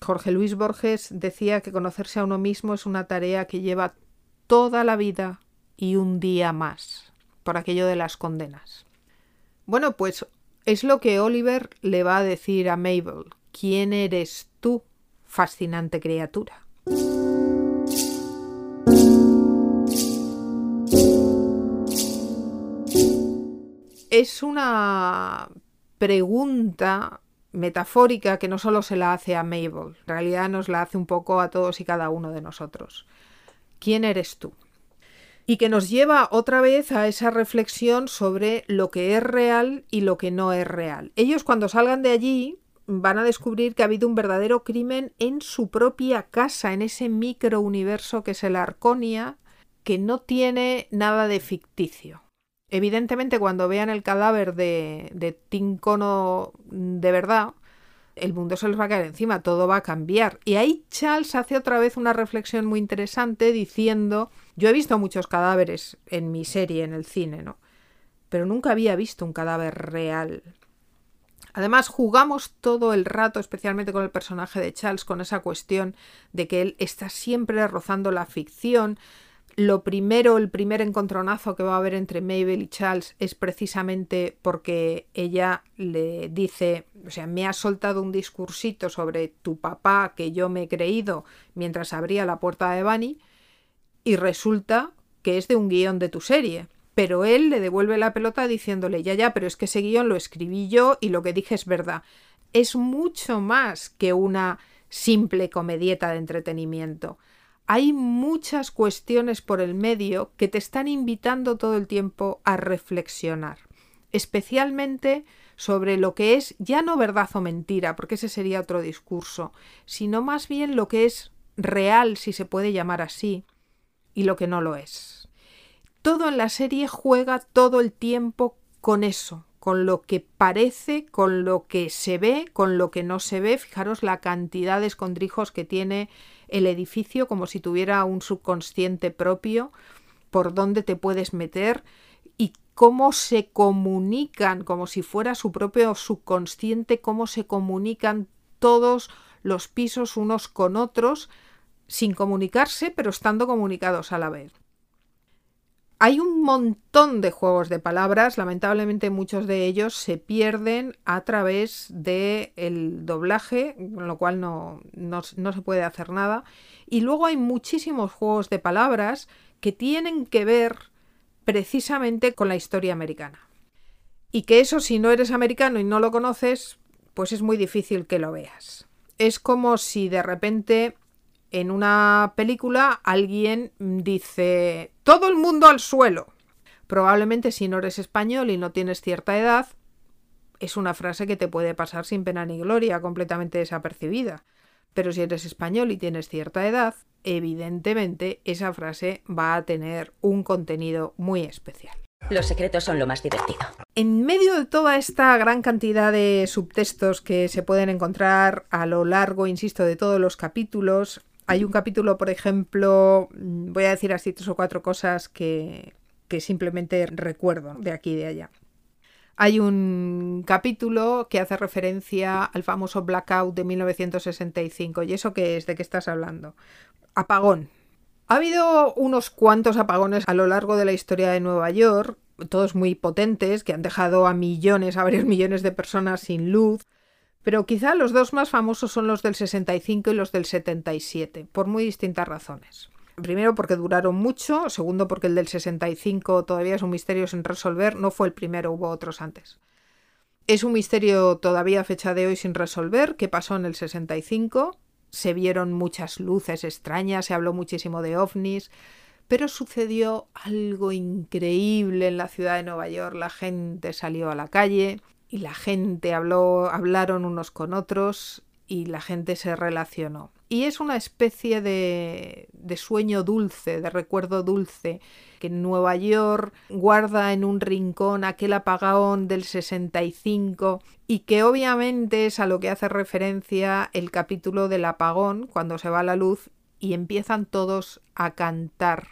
Jorge Luis Borges decía que conocerse a uno mismo es una tarea que lleva toda la vida y un día más por aquello de las condenas. Bueno, pues es lo que Oliver le va a decir a Mabel. ¿Quién eres tú, fascinante criatura? Es una pregunta metafórica que no solo se la hace a Mabel, en realidad nos la hace un poco a todos y cada uno de nosotros. ¿Quién eres tú? Y que nos lleva otra vez a esa reflexión sobre lo que es real y lo que no es real. Ellos cuando salgan de allí van a descubrir que ha habido un verdadero crimen en su propia casa, en ese microuniverso que es el Arconia, que no tiene nada de ficticio. Evidentemente, cuando vean el cadáver de, de Tincono de verdad, el mundo se les va a caer encima, todo va a cambiar. Y ahí Charles hace otra vez una reflexión muy interesante diciendo, yo he visto muchos cadáveres en mi serie, en el cine, ¿no? Pero nunca había visto un cadáver real. Además, jugamos todo el rato, especialmente con el personaje de Charles, con esa cuestión de que él está siempre rozando la ficción, lo primero, el primer encontronazo que va a haber entre Mabel y Charles es precisamente porque ella le dice, o sea, me ha soltado un discursito sobre tu papá que yo me he creído mientras abría la puerta de Bunny y resulta que es de un guion de tu serie. Pero él le devuelve la pelota diciéndole, ya, ya, pero es que ese guion lo escribí yo y lo que dije es verdad. Es mucho más que una simple comedieta de entretenimiento hay muchas cuestiones por el medio que te están invitando todo el tiempo a reflexionar, especialmente sobre lo que es ya no verdad o mentira, porque ese sería otro discurso, sino más bien lo que es real, si se puede llamar así, y lo que no lo es. Todo en la serie juega todo el tiempo con eso, con lo que parece, con lo que se ve, con lo que no se ve. Fijaros la cantidad de escondrijos que tiene el edificio como si tuviera un subconsciente propio por donde te puedes meter y cómo se comunican, como si fuera su propio subconsciente, cómo se comunican todos los pisos unos con otros sin comunicarse, pero estando comunicados a la vez. Hay un montón de juegos de palabras, lamentablemente muchos de ellos se pierden a través del el doblaje, con lo cual no, no se puede hacer nada. Y luego hay muchísimos juegos de palabras que tienen que ver precisamente con la historia americana. Y que eso si no eres americano y no lo conoces, pues es muy difícil que lo veas. Es como si de repente en una película alguien dice todo el mundo al suelo. Probablemente si no eres español y no tienes cierta edad, es una frase que te puede pasar sin pena ni gloria, completamente desapercibida. Pero si eres español y tienes cierta edad, evidentemente esa frase va a tener un contenido muy especial. Los secretos son lo más divertido. En medio de toda esta gran cantidad de subtextos que se pueden encontrar a lo largo, insisto, de todos los capítulos, hay un capítulo, por ejemplo, mm, voy a decir así tres o cuatro cosas que, que simplemente recuerdo de aquí y de allá. Hay un capítulo que hace referencia al famoso blackout de 1965. ¿Y eso qué es? ¿De qué estás hablando? Apagón. Ha habido unos cuantos apagones a lo largo de la historia de Nueva York, todos muy potentes, que han dejado a millones, a varios millones de personas sin luz. Pero quizá los dos más famosos son los del 65 y los del 77, por muy distintas razones. Primero porque duraron mucho, segundo porque el del 65 todavía es un misterio sin resolver, no fue el primero, hubo otros antes. Es un misterio todavía a fecha de hoy sin resolver, qué pasó en el 65, se vieron muchas luces extrañas, se habló muchísimo de ovnis, pero sucedió algo increíble en la ciudad de Nueva York, la gente salió a la calle y la gente habló, hablaron unos con otros y la gente se relacionó. Y es una especie de, de, sueño dulce, de recuerdo dulce, que Nueva York guarda en un rincón aquel apagón del 65 y que obviamente es a lo que hace referencia el capítulo del apagón, cuando se va la luz y empiezan todos a cantar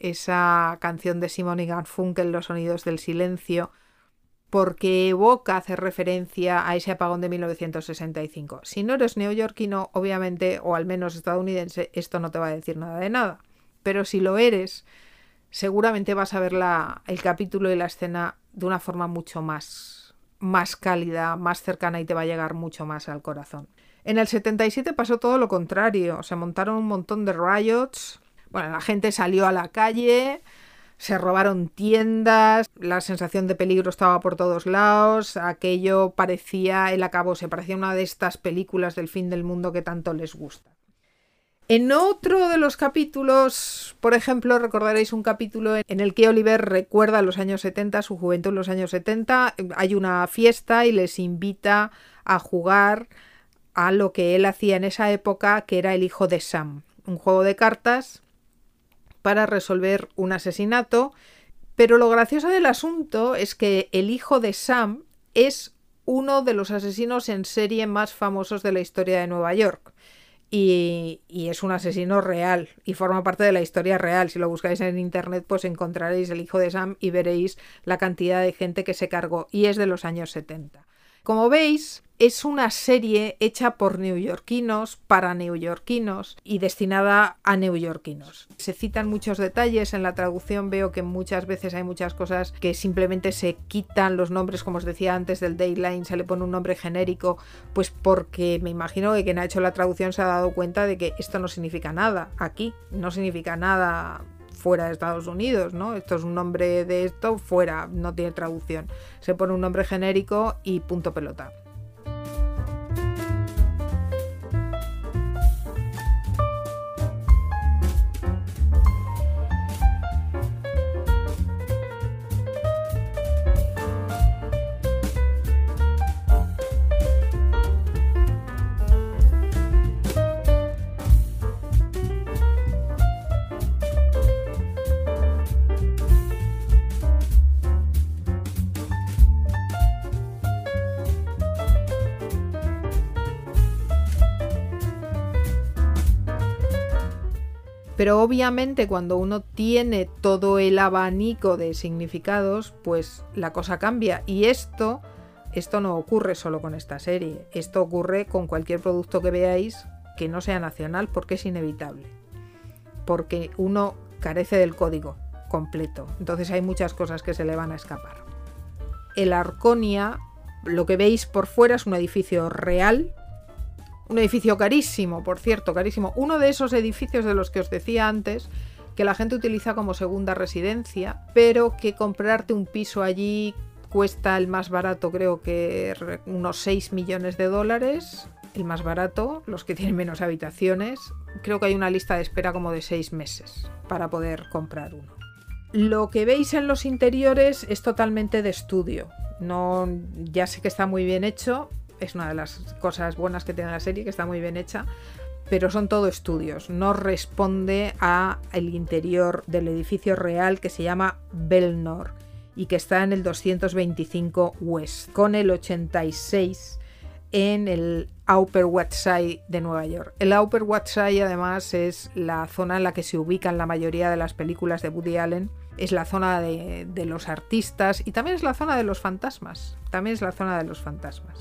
esa canción de Simon y Garfunkel, Los sonidos del silencio, porque evoca hacer referencia a ese apagón de 1965. Si no eres neoyorquino, obviamente, o al menos estadounidense, esto no te va a decir nada de nada. Pero si lo eres, seguramente vas a ver el capítulo y la escena de una forma mucho más, más cálida, más cercana y te va a llegar mucho más al corazón. En el 77 pasó todo lo contrario, se montaron un montón de riots, bueno, la gente salió a la calle, se robaron tiendas, la sensación de peligro estaba por todos lados, aquello parecía el acabo, se parecía una de estas películas del fin del mundo que tanto les gusta. En otro de los capítulos, por ejemplo, recordaréis un capítulo en el que Oliver recuerda los años 70, su juventud en los años 70, hay una fiesta y les invita a jugar a lo que él hacía en esa época, que era el hijo de Sam, un juego de cartas para resolver un asesinato, pero lo gracioso del asunto es que el hijo de Sam es uno de los asesinos en serie más famosos de la historia de Nueva York. Y, es un asesino real y forma parte de la historia real. Si lo buscáis en internet, pues encontraréis el hijo de Sam y veréis la cantidad de gente que se cargó. Y es de los años 70. Como veis, es una serie hecha por neoyorquinos para neoyorquinos y destinada a neoyorquinos. Se citan muchos detalles en la traducción, veo que muchas veces hay muchas cosas que simplemente se quitan los nombres, como os decía antes del Dayline, se le pone un nombre genérico, pues porque me imagino que quien ha hecho la traducción se ha dado cuenta de que esto no significa nada aquí, no significa nada fuera de Estados Unidos, ¿no? Esto es un nombre de esto fuera, no tiene traducción. Se pone un nombre genérico y punto pelota. Pero obviamente cuando uno tiene todo el abanico de significados, pues la cosa cambia. Y esto, esto no ocurre solo con esta serie. Esto ocurre con cualquier producto que veáis que no sea nacional porque es inevitable. Porque uno carece del código completo. Entonces hay muchas cosas que se le van a escapar. El Arconia, lo que veis por fuera es un edificio real un edificio carísimo, por cierto, carísimo. Uno de esos edificios de los que os decía antes, que la gente utiliza como segunda residencia, pero que comprarte un piso allí cuesta el más barato, creo que unos 6 millones de dólares. El más barato, los que tienen menos habitaciones. Creo que hay una lista de espera como de 6 meses para poder comprar uno. Lo que veis en los interiores es totalmente de estudio No, ya sé que está muy bien hecho, es una de las cosas buenas que tiene la serie, que está muy bien hecha, pero son todo estudios. No responde a el interior del edificio real que se llama Belnor y que está en el 225 West, con el 86 en el Upper West Side de Nueva York. El Upper West Side además es la zona en la que se ubican la mayoría de las películas de Woody Allen. Es la zona de, de los artistas y también es la zona de los fantasmas. También es la zona de los fantasmas.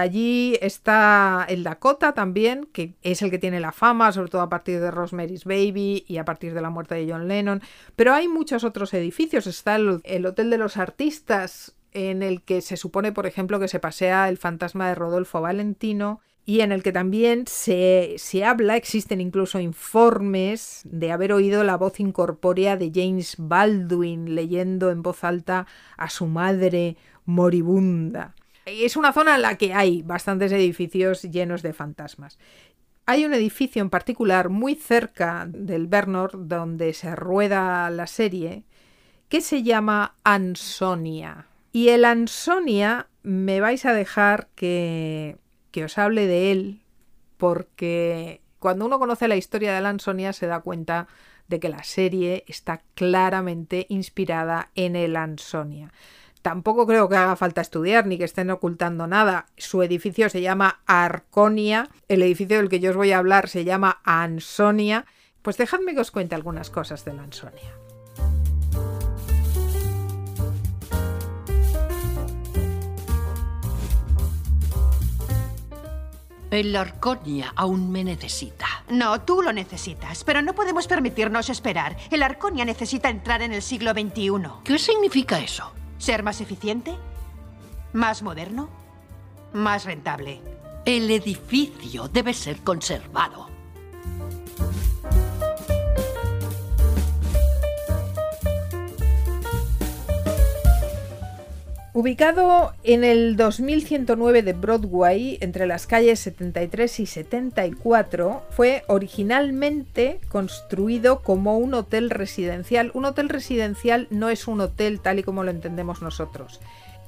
Allí está el Dakota también, que es el que tiene la fama, sobre todo a partir de Rosemary's Baby y a partir de la muerte de John Lennon. Pero hay muchos otros edificios. Está el, el Hotel de los Artistas, en el que se supone, por ejemplo, que se pasea el fantasma de Rodolfo Valentino y en el que también se, se, habla, existen incluso informes de haber oído la voz incorpórea de James Baldwin leyendo en voz alta a su madre moribunda. Es una zona en la que hay bastantes edificios llenos de fantasmas. Hay un edificio en particular muy cerca del Bernor donde se rueda la serie que se llama Ansonia. Y el Ansonia me vais a dejar que, que os hable de él porque cuando uno conoce la historia de Ansonia se da cuenta de que la serie está claramente inspirada en el Ansonia. Tampoco creo que haga falta estudiar ni que estén ocultando nada. Su edificio se llama Arconia, el edificio del que yo os voy a hablar se llama Ansonia. Pues dejadme que os cuente algunas cosas de la El Arconia aún me necesita. No, tú lo necesitas, pero no podemos permitirnos esperar. El Arconia necesita entrar en el siglo XXI. ¿Qué significa eso? ¿Ser más eficiente? ¿Más moderno? ¿Más rentable? El edificio debe ser conservado. Ubicado en el 2109 de Broadway, entre las calles 73 y 74, fue originalmente construido como un hotel residencial. Un hotel residencial no es un hotel tal y como lo entendemos nosotros.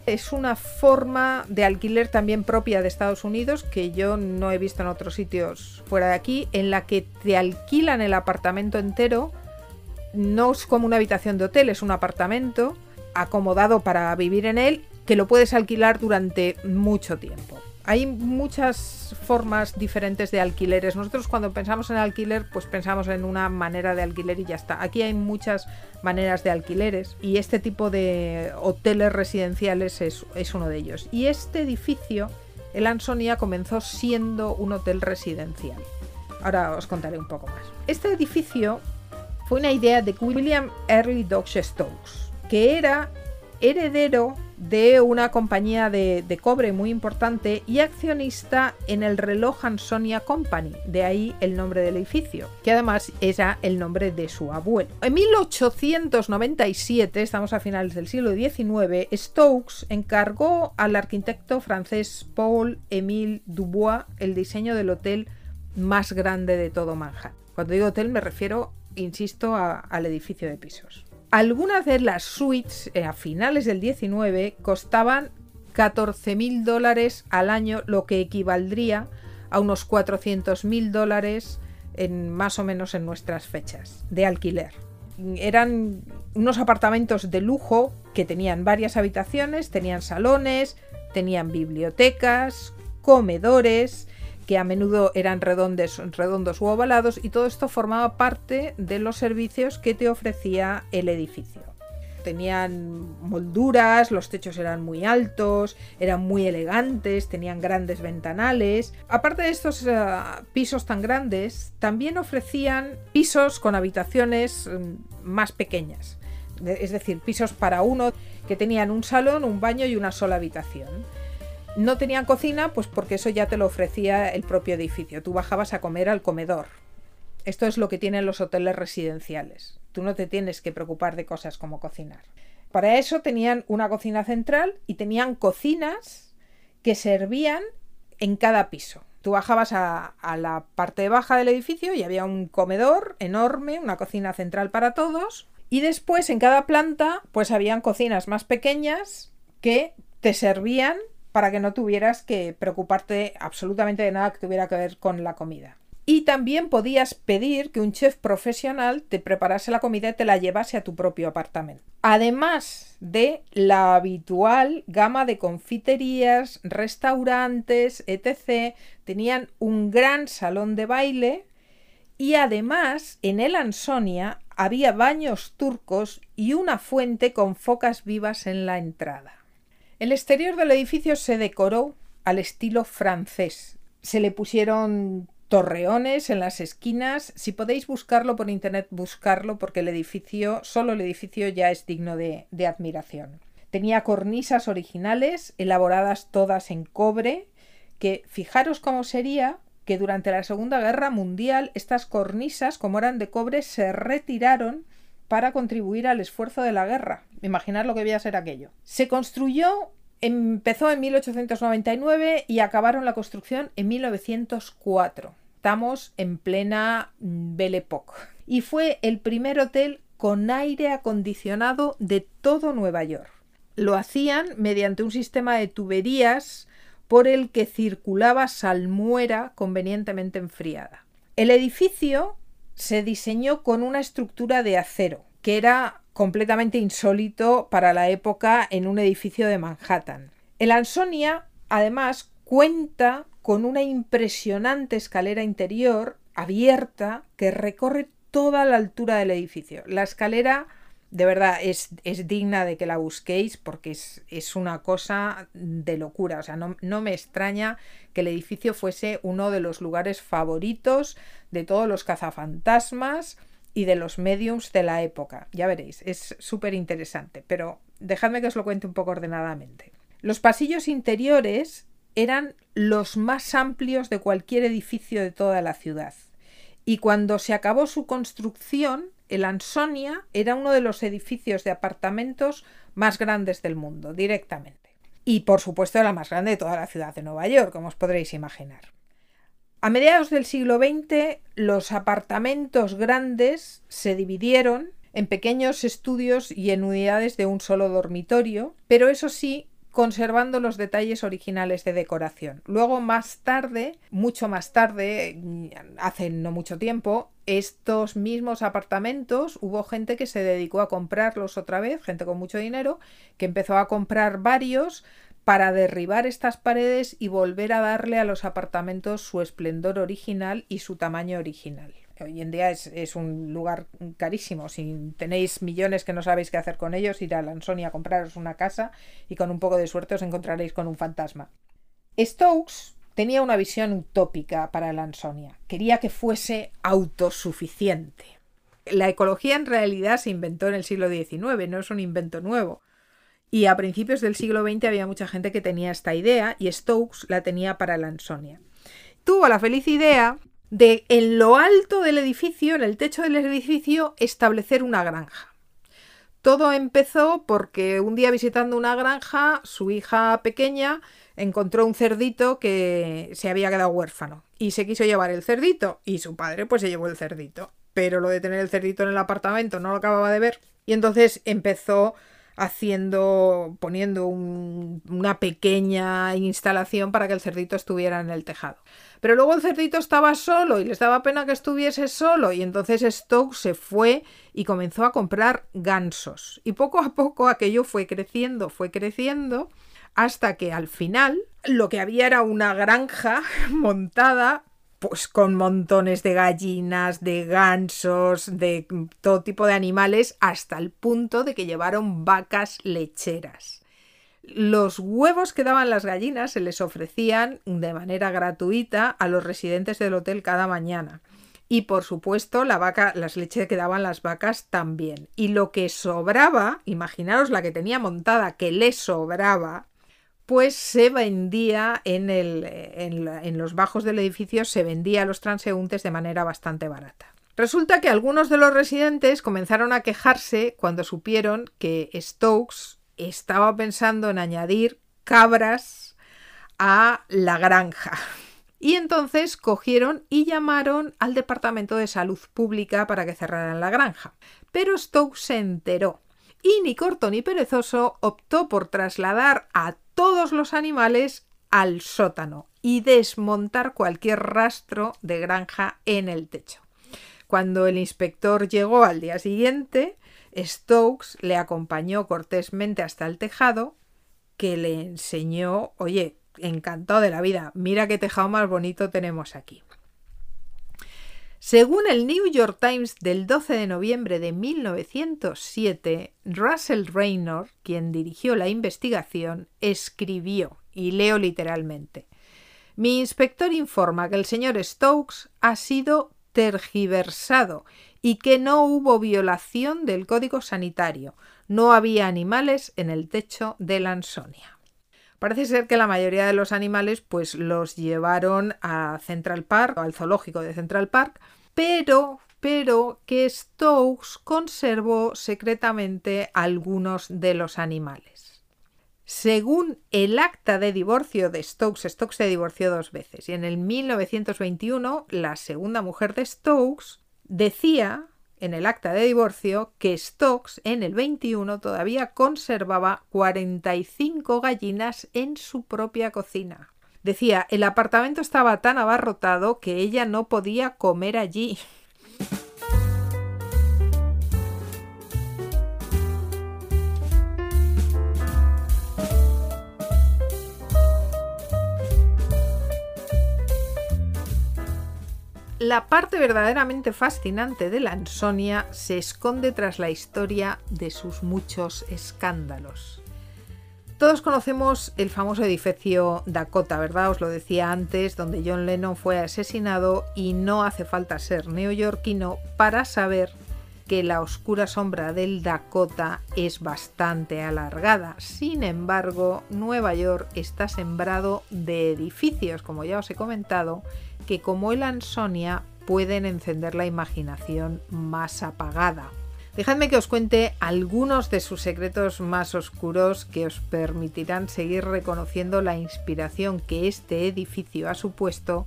Es una forma de alquiler también propia de Estados Unidos que yo no he visto en otros sitios fuera de aquí, en la que te alquilan el apartamento entero. No es como una habitación de hotel, es un apartamento acomodado para vivir en él que lo puedes alquilar durante mucho tiempo. Hay muchas formas diferentes de alquileres. Nosotros cuando pensamos en alquiler, pues pensamos en una manera de alquiler y ya está. Aquí hay muchas maneras de alquileres y este tipo de hoteles residenciales es, es uno de ellos. Y este edificio, el Ansonia, comenzó siendo un hotel residencial. Ahora os contaré un poco más. Este edificio fue una idea de William Early Dodge Stokes, que era heredero de una compañía de, cobre muy importante y accionista en el reloj Ansonia Company, de ahí el nombre del edificio, que además era el nombre de su abuelo. En 1897, estamos a finales del siglo XIX, Stokes encargó al arquitecto francés Paul-Émile Dubois el diseño del hotel más grande de todo Manhattan. Cuando digo hotel me refiero, insisto, al edificio de pisos. Algunas de las suites eh, a finales del 19 costaban 14.000 dólares al año, lo que equivaldría a unos 400.000 dólares en, más o menos en nuestras fechas de alquiler. Eran unos apartamentos de lujo que tenían varias habitaciones, tenían salones, tenían bibliotecas, comedores, que a menudo eran redondos, redondos u ovalados y todo esto formaba parte de los servicios que te ofrecía el edificio. Tenían molduras, los techos eran muy altos, eran muy elegantes, tenían grandes ventanales. Aparte de estos uh, pisos tan grandes, también ofrecían pisos con habitaciones um, más pequeñas. Es decir, pisos para uno que tenían un salón, un baño y una sola habitación. No tenían cocina, pues porque eso ya te lo ofrecía el propio edificio. Tú bajabas a comer al comedor. Esto es lo que tienen los hoteles residenciales. Tú no te tienes que preocupar de cosas como cocinar. Para eso tenían una cocina central y tenían cocinas que servían en cada piso. Tú bajabas a, la parte baja del edificio y había un comedor enorme, una cocina central para todos. Y después en cada planta pues habían cocinas más pequeñas que te servían para que no tuvieras que preocuparte absolutamente de nada que tuviera que ver con la comida. Y también podías pedir que un chef profesional te preparase la comida y te la llevase a tu propio apartamento. Además de la habitual gama de confiterías, restaurantes, etc., tenían un gran salón de baile y además en el Ansonia había baños turcos y una fuente con focas vivas en la entrada. El exterior del edificio se decoró al estilo francés. Se le pusieron torreones en las esquinas. Si podéis buscarlo por internet, buscarlo porque el edificio, solo el edificio ya es digno de, de admiración. Tenía cornisas originales, elaboradas todas en cobre, que fijaros cómo sería que durante la Segunda Guerra Mundial estas cornisas, como eran de cobre, se retiraron para contribuir al esfuerzo de la guerra. Imaginar lo que debía ser aquello. Se construyó, empezó en 1899 y acabaron la construcción en 1904. Estamos en plena Belle Époque. Y fue el primer hotel con aire acondicionado de todo Nueva York. Lo hacían mediante un sistema de tuberías por el que circulaba salmuera convenientemente enfriada. El edificio se diseñó con una estructura de acero, que era completamente insólito para la época en un edificio de Manhattan. El Ansonia, además, cuenta con una impresionante escalera interior abierta que recorre toda la altura del edificio. La escalera de verdad es, es, digna de que la busquéis porque es, es una cosa de locura. O sea, no, no, me extraña que el edificio fuese uno de los lugares favoritos de todos los cazafantasmas y de los mediums de la época. Ya veréis, es súper interesante, pero dejadme que os lo cuente un poco ordenadamente. Los pasillos interiores eran los más amplios de cualquier edificio de toda la ciudad. Y cuando se acabó su construcción, el Ansonia era uno de los edificios de apartamentos más grandes del mundo, directamente. Y por supuesto la más grande de toda la ciudad de Nueva York, como os podréis imaginar. A mediados del siglo XX, los apartamentos grandes se dividieron en pequeños estudios y en unidades de un solo dormitorio, pero eso sí, conservando los detalles originales de decoración. Luego, más tarde, mucho más tarde, hace no mucho tiempo, estos mismos apartamentos hubo gente que se dedicó a comprarlos otra vez, gente con mucho dinero, que empezó a comprar varios para derribar estas paredes y volver a darle a los apartamentos su esplendor original y su tamaño original hoy en día es, un lugar carísimo. Si tenéis millones que no sabéis qué hacer con ellos, ir a Lansonia a compraros una casa y con un poco de suerte os encontraréis con un fantasma. Stokes tenía una visión utópica para Lansonia. Quería que fuese autosuficiente. La ecología en realidad se inventó en el siglo XIX, no es un invento nuevo. Y a principios del siglo XX había mucha gente que tenía esta idea y Stokes la tenía para Lansonia. Tuvo la feliz idea de en lo alto del edificio, en el techo del edificio, establecer una granja. Todo empezó porque un día visitando una granja, su hija pequeña encontró un cerdito que se había quedado huérfano y se quiso llevar el cerdito y su padre pues se llevó el cerdito. Pero lo de tener el cerdito en el apartamento no lo acababa de ver y entonces empezó haciendo, poniendo un, una pequeña instalación para que el cerdito estuviera en el tejado. Pero luego el cerdito estaba solo y les daba pena que estuviese solo y entonces Stokes se fue y comenzó a comprar gansos. Y poco a poco aquello fue creciendo, fue creciendo hasta que al final lo que había era una granja montada pues con montones de gallinas, de gansos, de todo tipo de animales, hasta el punto de que llevaron vacas lecheras. Los huevos que daban las gallinas se les ofrecían de manera gratuita a los residentes del hotel cada mañana. Y por supuesto, la vaca, las leches que daban las vacas también. Y lo que sobraba, imaginaros la que tenía montada, que le sobraba, pues se vendía en, en, los bajos del edificio, se vendía a los transeúntes de manera bastante barata. Resulta que algunos de los residentes comenzaron a quejarse cuando supieron que Stokes estaba pensando en añadir cabras a la granja. Y entonces cogieron y llamaron al Departamento de Salud Pública para que cerraran la granja. Pero Stokes se enteró y ni corto ni perezoso optó por trasladar a todos los animales al sótano y desmontar cualquier rastro de granja en el techo. Cuando el inspector llegó al día siguiente, Stokes le acompañó cortésmente hasta el tejado, que le enseñó, oye, encantado de la vida. Mira qué tejado más bonito tenemos aquí. Según el New York Times del 12 de noviembre de 1907, Russell Raynor, quien dirigió la investigación, escribió, y leo literalmente, Mi inspector informa que el señor Stokes ha sido tergiversado y que no hubo violación del código sanitario. No había animales en el techo de la Ansonia. Parece ser que la mayoría de los animales pues los llevaron a Central Park, al zoológico de Central Park, pero pero que Stokes conservó secretamente algunos de los animales. Según el acta de divorcio de Stokes, Stokes se divorció dos veces y en el 1921 la segunda mujer de Stokes decía en el acta de divorcio que Stokes en el 21 todavía conservaba 45 gallinas en su propia cocina. Decía, el apartamento estaba tan abarrotado que ella no podía comer allí. La parte verdaderamente fascinante de la Ansonia se esconde tras la historia de sus muchos escándalos. Todos conocemos el famoso edificio Dakota, ¿verdad? Os lo decía antes, donde John Lennon fue asesinado y no hace falta ser neoyorquino para saber que la oscura sombra del Dakota es bastante alargada. Sin embargo, Nueva York está sembrado de edificios, como ya os he comentado, que como el Ansonia pueden encender la imaginación más apagada. Dejadme que os cuente algunos de sus secretos más oscuros que os permitirán seguir reconociendo la inspiración que este edificio ha supuesto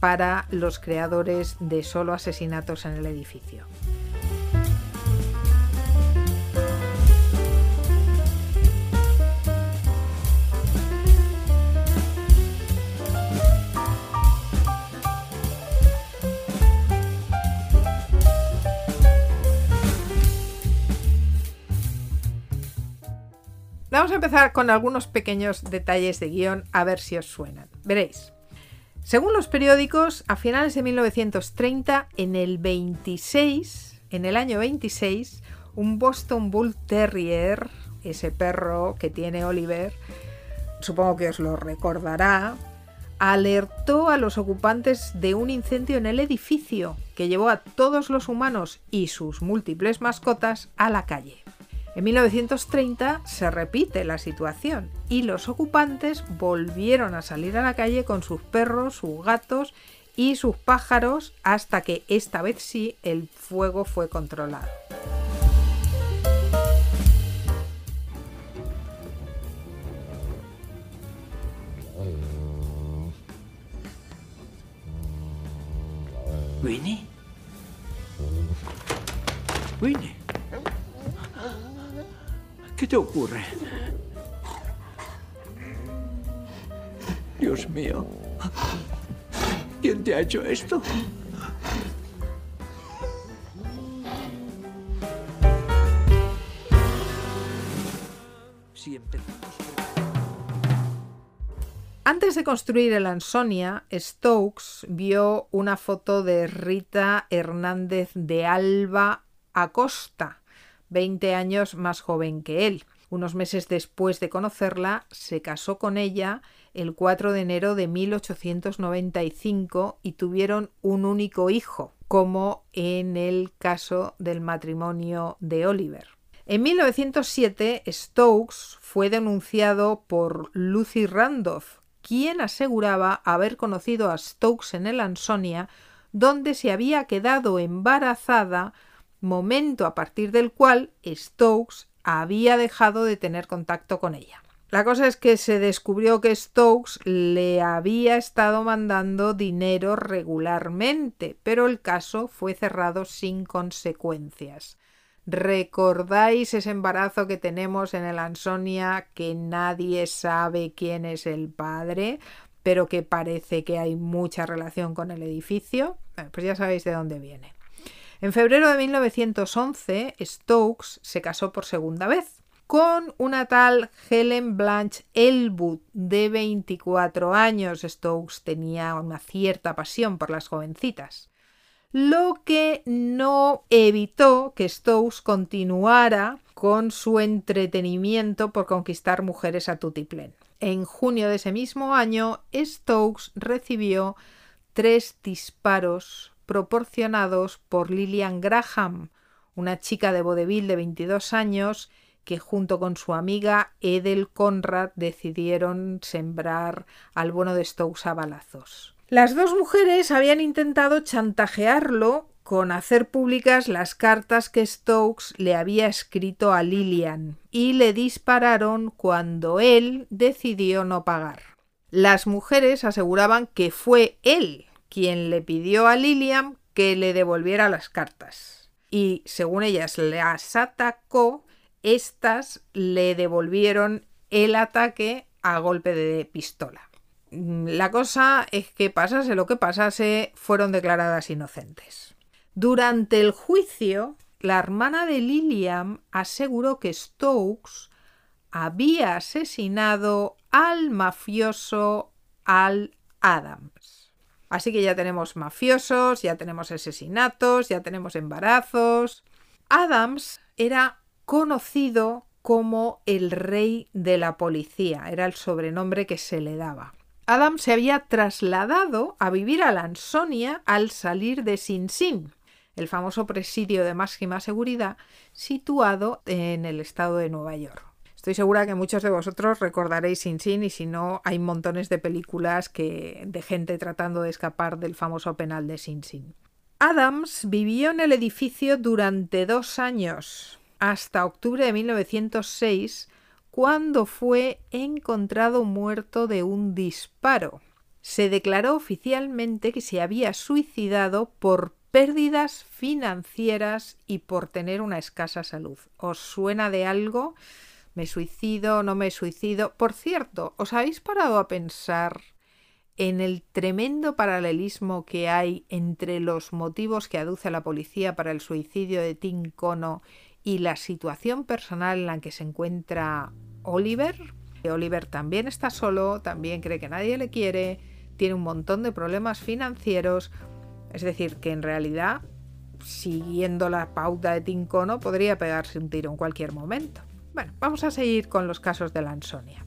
para los creadores de solo asesinatos en el edificio. Vamos a empezar con algunos pequeños detalles de guion a ver si os suenan. Veréis. Según los periódicos, a finales de 1930, en el 26, en el año 26, un Boston Bull Terrier, ese perro que tiene Oliver, supongo que os lo recordará, alertó a los ocupantes de un incendio en el edificio que llevó a todos los humanos y sus múltiples mascotas a la calle. En 1930 se repite la situación y los ocupantes volvieron a salir a la calle con sus perros, sus gatos y sus pájaros hasta que esta vez sí el fuego fue controlado. ¿Winnie? ¿Winnie? ¿Qué te ocurre? Dios mío. ¿Quién te ha hecho esto? Antes de construir el Ansonia, Stokes vio una foto de Rita Hernández de Alba Acosta, 20 años más joven que él. Unos meses después de conocerla, se casó con ella el 4 de enero de 1895 y tuvieron un único hijo, como en el caso del matrimonio de Oliver. En 1907, Stokes fue denunciado por Lucy Randolph, quien aseguraba haber conocido a Stokes en el Ansonia donde se había quedado embarazada, momento a partir del cual Stokes había dejado de tener contacto con ella. La cosa es que se descubrió que Stokes le había estado mandando dinero regularmente, pero el caso fue cerrado sin consecuencias. ¿Recordáis ese embarazo que tenemos en el Ansonia que nadie sabe quién es el padre, pero que parece que hay mucha relación con el edificio? pues ya sabéis de dónde viene. En febrero de 1911, Stokes se casó por segunda vez con una tal Helen Blanche Elwood de 24 años. Stokes tenía una cierta pasión por las jovencitas lo que no evitó que Stokes continuara con su entretenimiento por conquistar mujeres a tutiplén. En junio de ese mismo año, Stokes recibió tres disparos proporcionados por Lillian Graham, una chica de vodevil de 22 años que junto con su amiga Edel Conrad decidieron sembrar al bueno de Stokes a balazos. Las dos mujeres habían intentado chantajearlo con hacer públicas las cartas que Stokes le había escrito a Lillian y le dispararon cuando él decidió no pagar. Las mujeres aseguraban que fue él quien le pidió a Lillian que le devolviera las cartas. Y según ellas las atacó, éstas le devolvieron el ataque a golpe de pistola. Mm, la cosa es que pasase lo que pasase, fueron declaradas inocentes. Durante el juicio, la hermana de Lillian aseguró que Stokes había asesinado al mafioso Al Adams. Así que ya tenemos mafiosos, ya tenemos asesinatos, ya tenemos embarazos. Adams era conocido como el rey de la policía, era el sobrenombre que se le daba. Adam se había trasladado a vivir a Lansonia al salir de Sin Sin, el famoso presidio de máxima seguridad situado en el estado de Nueva York. Estoy segura que muchos de vosotros recordaréis Sin Sin y si no hay montones de películas que, de gente tratando de escapar del famoso penal de Sin Sin. Adams vivió en el edificio durante dos años, hasta octubre de 1906, cuando fue encontrado muerto de un disparo. Se declaró oficialmente que se había suicidado por pérdidas financieras y por tener una escasa salud. ¿Os suena de algo? ¿Me suicido? ¿No me suicido? Por cierto, ¿os habéis parado a pensar en el tremendo paralelismo que hay entre los motivos que aduce la policía para el suicidio de Tim Cono y la situación personal en la que se encuentra Oliver. Oliver también está solo, también cree que nadie le quiere, tiene un montón de problemas financieros. Es decir, que en realidad, siguiendo la pauta de Tincono, podría pegarse un tiro en cualquier momento. Bueno, vamos a seguir con los casos de la Ansonia.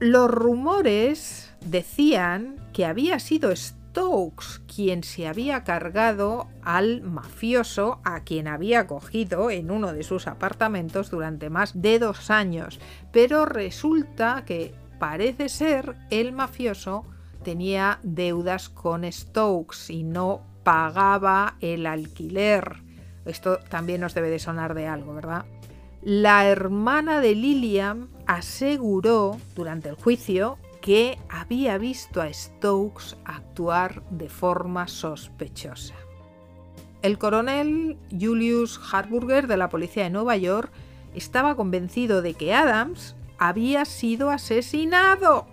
Los rumores decían que había sido Stokes quien se había cargado al mafioso a quien había cogido en uno de sus apartamentos durante más de dos años, pero resulta que parece ser el mafioso tenía deudas con Stokes y no pagaba el alquiler. Esto también nos debe de sonar de algo, ¿verdad? La hermana de Lillian aseguró durante el juicio que había visto a Stokes actuar de forma sospechosa. El coronel Julius Harburger de la policía de Nueva York estaba convencido de que Adams había sido asesinado,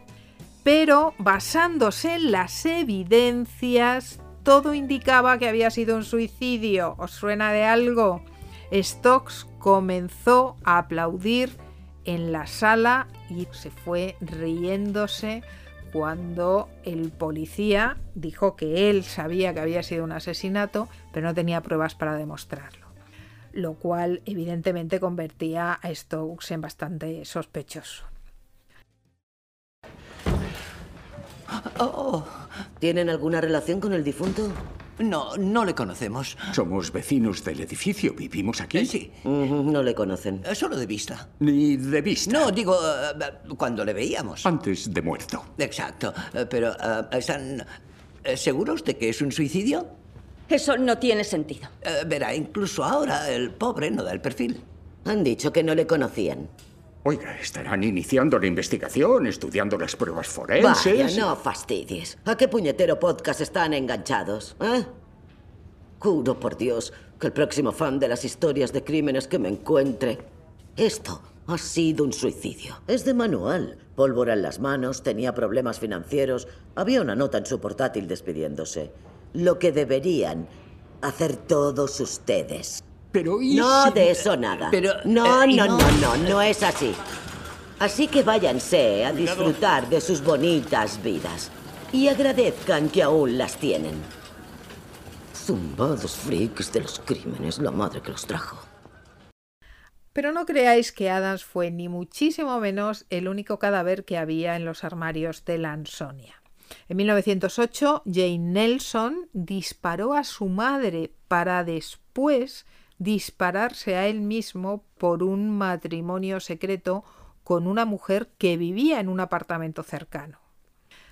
pero basándose en las evidencias, todo indicaba que había sido un suicidio. ¿Os suena de algo? Stokes comenzó a aplaudir en la sala y se fue riéndose cuando el policía dijo que él sabía que había sido un asesinato, pero no tenía pruebas para demostrarlo. lo cual evidentemente convertía a Stokes en bastante sospechoso. Oh, ¿Tienen alguna relación con el difunto? No, no le conocemos. Somos vecinos del edificio. ¿Vivimos aquí? Eh, sí, No le conocen. eh, solo de vista. Ni de vista. No, digo, eh, cuando le veíamos. Antes de muerto. Exacto. Pero, ¿están seguros de que es un suicidio? Eso no tiene sentido. Verá, incluso ahora el pobre no da el perfil. Han dicho que no le conocían. Oiga, estarán iniciando la investigación, estudiando las pruebas forenses. Vaya, no fastidies. ¿A qué puñetero podcast están enganchados? ¿Eh? Juro por Dios que el próximo fan de las historias de crímenes que me encuentre. Esto ha sido un suicidio. Es de manual. Pólvora en las manos, tenía problemas financieros. Había una nota en su portátil despidiéndose. Lo que deberían hacer todos ustedes. Pero ¿y No si- de eso nada. Pero, no, eh, no, no- no, no, no es así. Así que váyanse a disfrutar de sus bonitas vidas. Y agradezcan que aún las tienen. Zumbados freaks de los crímenes, la madre que los trajo. Pero no creáis que Adams fue ni muchísimo menos el único cadáver que había en los armarios de la Ansonia. En 1908, Jane Nelson disparó a su madre para después dispararse a él mismo por un matrimonio secreto con una mujer que vivía en un apartamento cercano.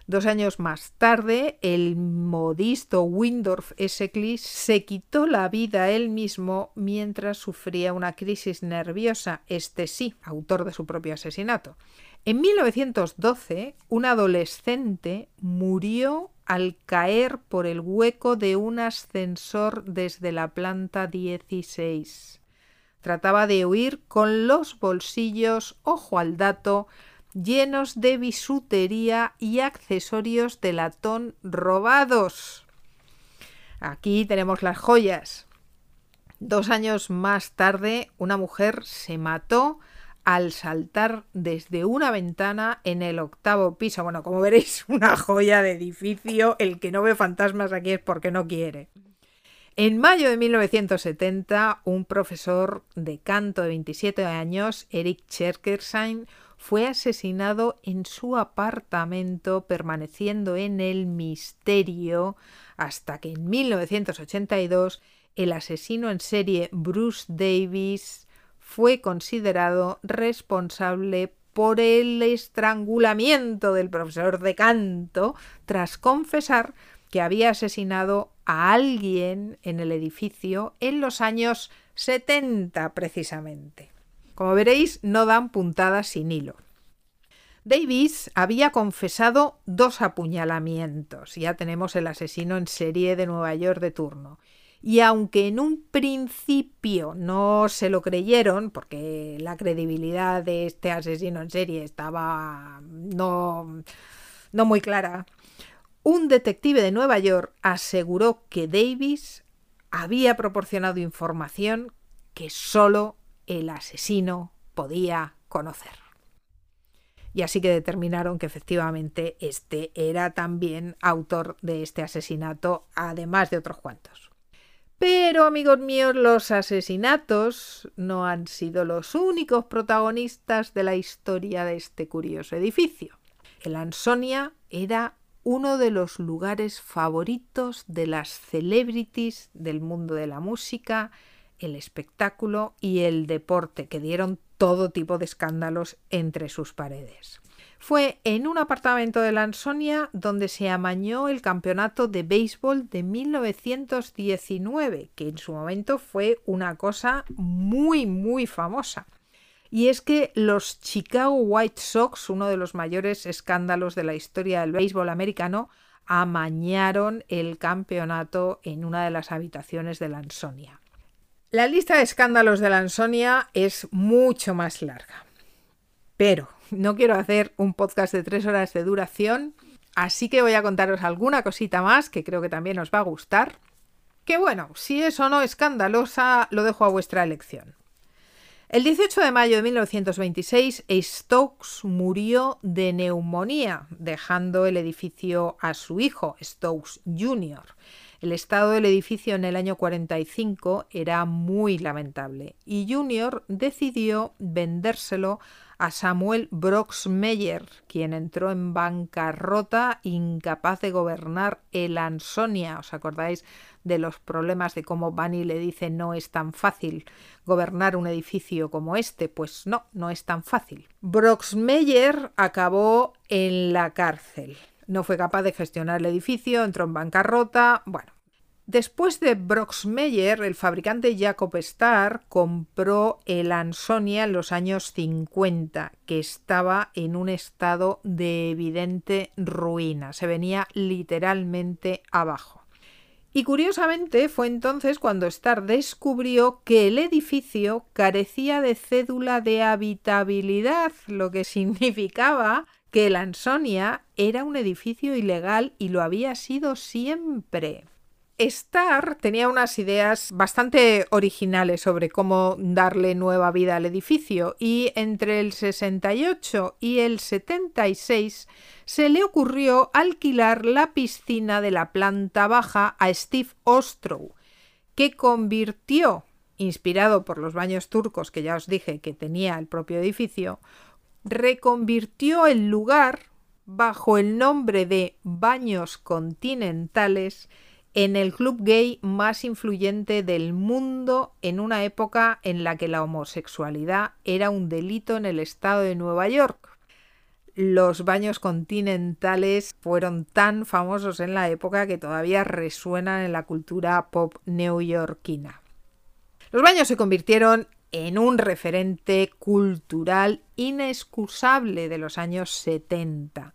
Dos años más tarde, el modisto Windorf Eseclis se quitó la vida él mismo mientras sufría una crisis nerviosa, este sí, autor de su propio asesinato. En 1912, un adolescente murió al caer por el hueco de un ascensor desde la planta 16. Trataba de huir con los bolsillos, ojo al dato, llenos de bisutería y accesorios de latón robados. Aquí tenemos las joyas. Dos años más tarde, una mujer se mató al saltar desde una ventana en el octavo piso. Bueno, como veréis, una joya de edificio. El que no ve fantasmas aquí es porque no quiere. En mayo de 1970, un profesor de canto de 27 años, Eric Cherkersheim, fue asesinado en su apartamento, permaneciendo en el misterio hasta que en 1982 el asesino en serie Bruce Davis fue considerado responsable por el estrangulamiento del profesor de canto tras confesar que había asesinado a alguien en el edificio en los años 70 precisamente. Como veréis, no dan puntadas sin hilo. Davis había confesado dos apuñalamientos. Ya tenemos el asesino en serie de Nueva York de turno. Y aunque en un principio no se lo creyeron, porque la credibilidad de este asesino en serie estaba no, muy clara, un detective de Nueva York aseguró que Davis había proporcionado información que solo el asesino podía conocer. Y así que determinaron que efectivamente este era también autor de este asesinato, además de otros cuantos. Pero, amigos míos, los asesinatos no han sido los únicos protagonistas de la historia de este curioso edificio. El Ansonia era uno de los lugares favoritos de las celebrities del mundo de la música, el espectáculo y el deporte, que dieron todo tipo de escándalos entre sus paredes. Fue en un apartamento de la Ansonia donde se amañó el campeonato de béisbol de 1919, que en su momento fue una cosa muy, muy famosa. Y es que los Chicago White Sox, uno de los mayores escándalos de la historia del béisbol americano, amañaron el campeonato en una de las habitaciones de la Ansonia. La lista de escándalos de la Ansonia es mucho más larga. Pero no quiero hacer un podcast de tres horas de duración, así que voy a contaros alguna cosita más que creo que también os va a gustar. Que bueno, si es o no escandalosa, lo dejo a vuestra elección. El 18 de mayo de 1926, Stokes murió de neumonía, dejando el edificio a su hijo, Stokes Jr. El estado del edificio en el año 45 era muy lamentable y Junior decidió vendérselo a Samuel Broxmeyer, quien entró en bancarrota incapaz de gobernar el Ansonia. ¿Os acordáis de los problemas de cómo Bunny le dice no es tan fácil gobernar un edificio como este? Pues no, no es tan fácil. Broxmeyer acabó en la cárcel. No fue capaz de gestionar el edificio, entró en bancarrota. Bueno, Después de Broxmeyer, el fabricante Jacob Starr compró el Ansonia en los años 50, que estaba en un estado de evidente ruina, se venía literalmente abajo. Y curiosamente fue entonces cuando Starr descubrió que el edificio carecía de cédula de habitabilidad, lo que significaba que el Ansonia era un edificio ilegal y lo había sido siempre. Star tenía unas ideas bastante originales sobre cómo darle nueva vida al edificio y entre el 68 y el 76 se le ocurrió alquilar la piscina de la planta baja a Steve Ostrow, que convirtió, inspirado por los baños turcos que ya os dije que tenía el propio edificio, reconvirtió el lugar bajo el nombre de Baños Continentales en el club gay más influyente del mundo en una época en la que la homosexualidad era un delito en el estado de Nueva York. Los baños continentales fueron tan famosos en la época que todavía resuenan en la cultura pop neoyorquina. Los baños se convirtieron en un referente cultural inexcusable de los años 70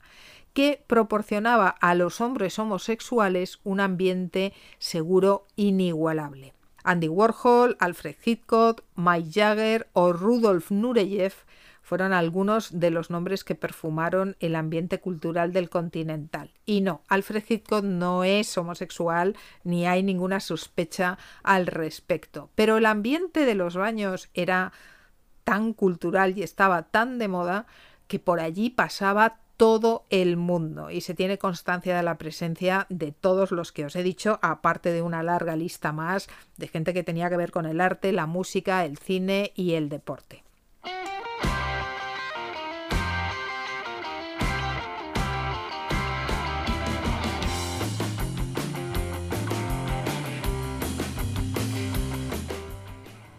que proporcionaba a los hombres homosexuales un ambiente seguro inigualable. Andy Warhol, Alfred Hitchcock, Mike Jagger o Rudolf Nureyev fueron algunos de los nombres que perfumaron el ambiente cultural del continental. Y no, Alfred Hitchcock no es homosexual ni hay ninguna sospecha al respecto. Pero el ambiente de los baños era tan cultural y estaba tan de moda que por allí pasaba todo el mundo y se tiene constancia de la presencia de todos los que os he dicho, aparte de una larga lista más de gente que tenía que ver con el arte, la música, el cine y el deporte.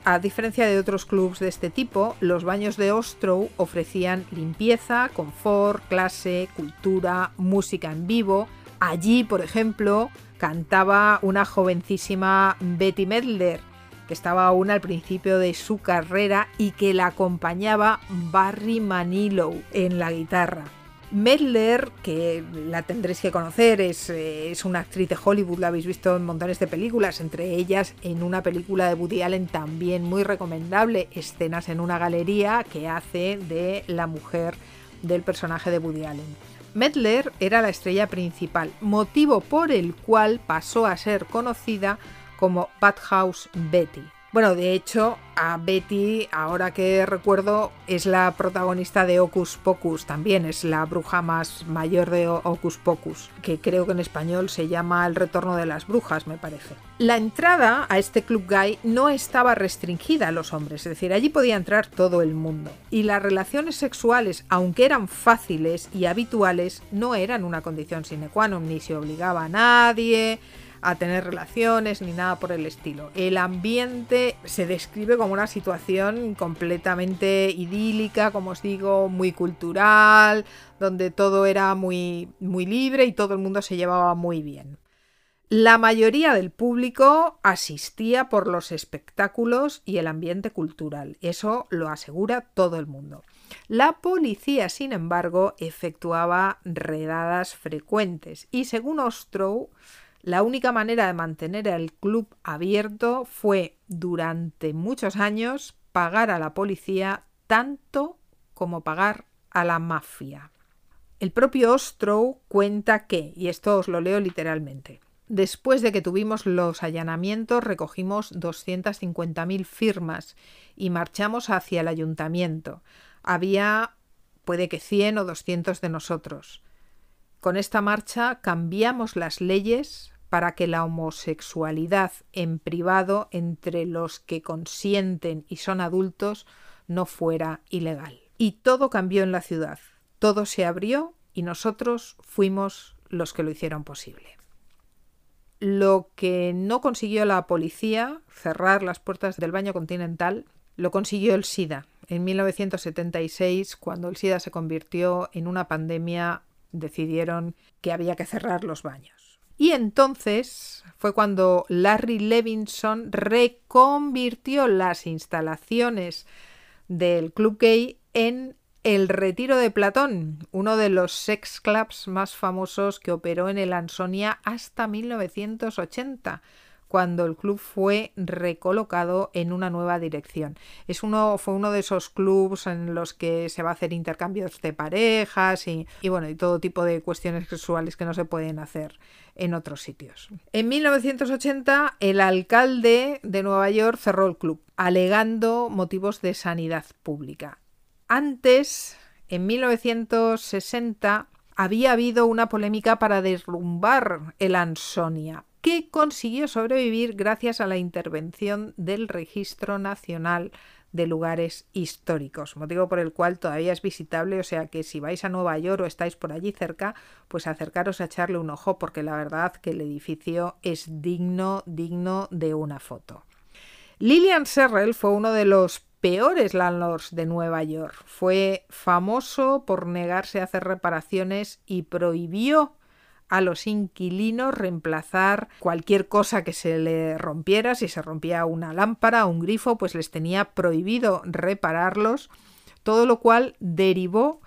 A diferencia de otros clubs de este tipo, los baños de Ostrow ofrecían limpieza, confort, clase, cultura, música en vivo. Allí, por ejemplo, cantaba una jovencísima Betty Medler, que estaba aún al principio de su carrera y que la acompañaba Barry Manilow en la guitarra. Medler, que la tendréis que conocer, es, eh, es, una actriz de Hollywood, la habéis visto en montones de películas, entre ellas en una película de Woody Allen también muy recomendable, escenas en una galería que hace de la mujer del personaje de Woody Allen. Medler era la estrella principal, motivo por el cual pasó a ser conocida como Bad House Betty. Bueno, de hecho, a Betty, ahora que recuerdo, es la protagonista de Ocus Pocus, también es la bruja más mayor de Ocus Pocus, que creo que en español se llama El retorno de las brujas, me parece. La entrada a este club gay no estaba restringida a los hombres, es decir, allí podía entrar todo el mundo. Y las relaciones sexuales, aunque eran fáciles y habituales, no eran una condición sine qua non, ni se obligaba a nadie a tener relaciones ni nada por el estilo. El ambiente se describe como una situación completamente idílica, como os digo, muy cultural, donde todo era muy, muy libre y todo el mundo se llevaba muy bien. La mayoría del público asistía por los espectáculos y el ambiente cultural. Eso lo asegura todo el mundo. La policía, sin embargo, efectuaba redadas frecuentes y según Ostrow, la única manera de mantener el club abierto fue durante muchos años pagar a la policía tanto como pagar a la mafia. El propio Ostrow cuenta que, y esto os lo leo literalmente, después de que tuvimos los allanamientos recogimos 250.000 firmas y marchamos hacia el ayuntamiento. Había puede que 100 o 200 de nosotros. Con esta marcha cambiamos las leyes para que la homosexualidad en privado entre los que consienten y son adultos no fuera ilegal. Y todo cambió en la ciudad, todo se abrió y nosotros fuimos los que lo hicieron posible. Lo que no consiguió la policía, cerrar las puertas del baño continental, lo consiguió el SIDA. En 1976, cuando el SIDA se convirtió en una pandemia, decidieron que había que cerrar los baños. Y entonces fue cuando Larry Levinson reconvirtió las instalaciones del Club Gay en el Retiro de Platón, uno de los sex clubs más famosos que operó en el Ansonia hasta 1980 cuando el club fue recolocado en una nueva dirección. Es uno, fue uno de esos clubs en los que se va a hacer intercambios de parejas y, bueno, y todo tipo de cuestiones sexuales que no se pueden hacer en otros sitios. En 1980, el alcalde de Nueva York cerró el club, alegando motivos de sanidad pública. Antes, en 1960, había habido una polémica para derrumbar el Ansonia, que consiguió sobrevivir gracias a la intervención del Registro Nacional de Lugares Históricos, motivo por el cual todavía es visitable, o sea que si vais a Nueva York o estáis por allí cerca, pues acercaros a echarle un ojo porque la verdad que el edificio es digno, digno de una foto. Lillian Serrell fue uno de los peores landlords de Nueva York. Fue famoso por negarse a hacer reparaciones y prohibió a los inquilinos reemplazar cualquier cosa que se le rompiera. Si se rompía una lámpara o un grifo, pues les tenía prohibido repararlos. Todo lo cual derivó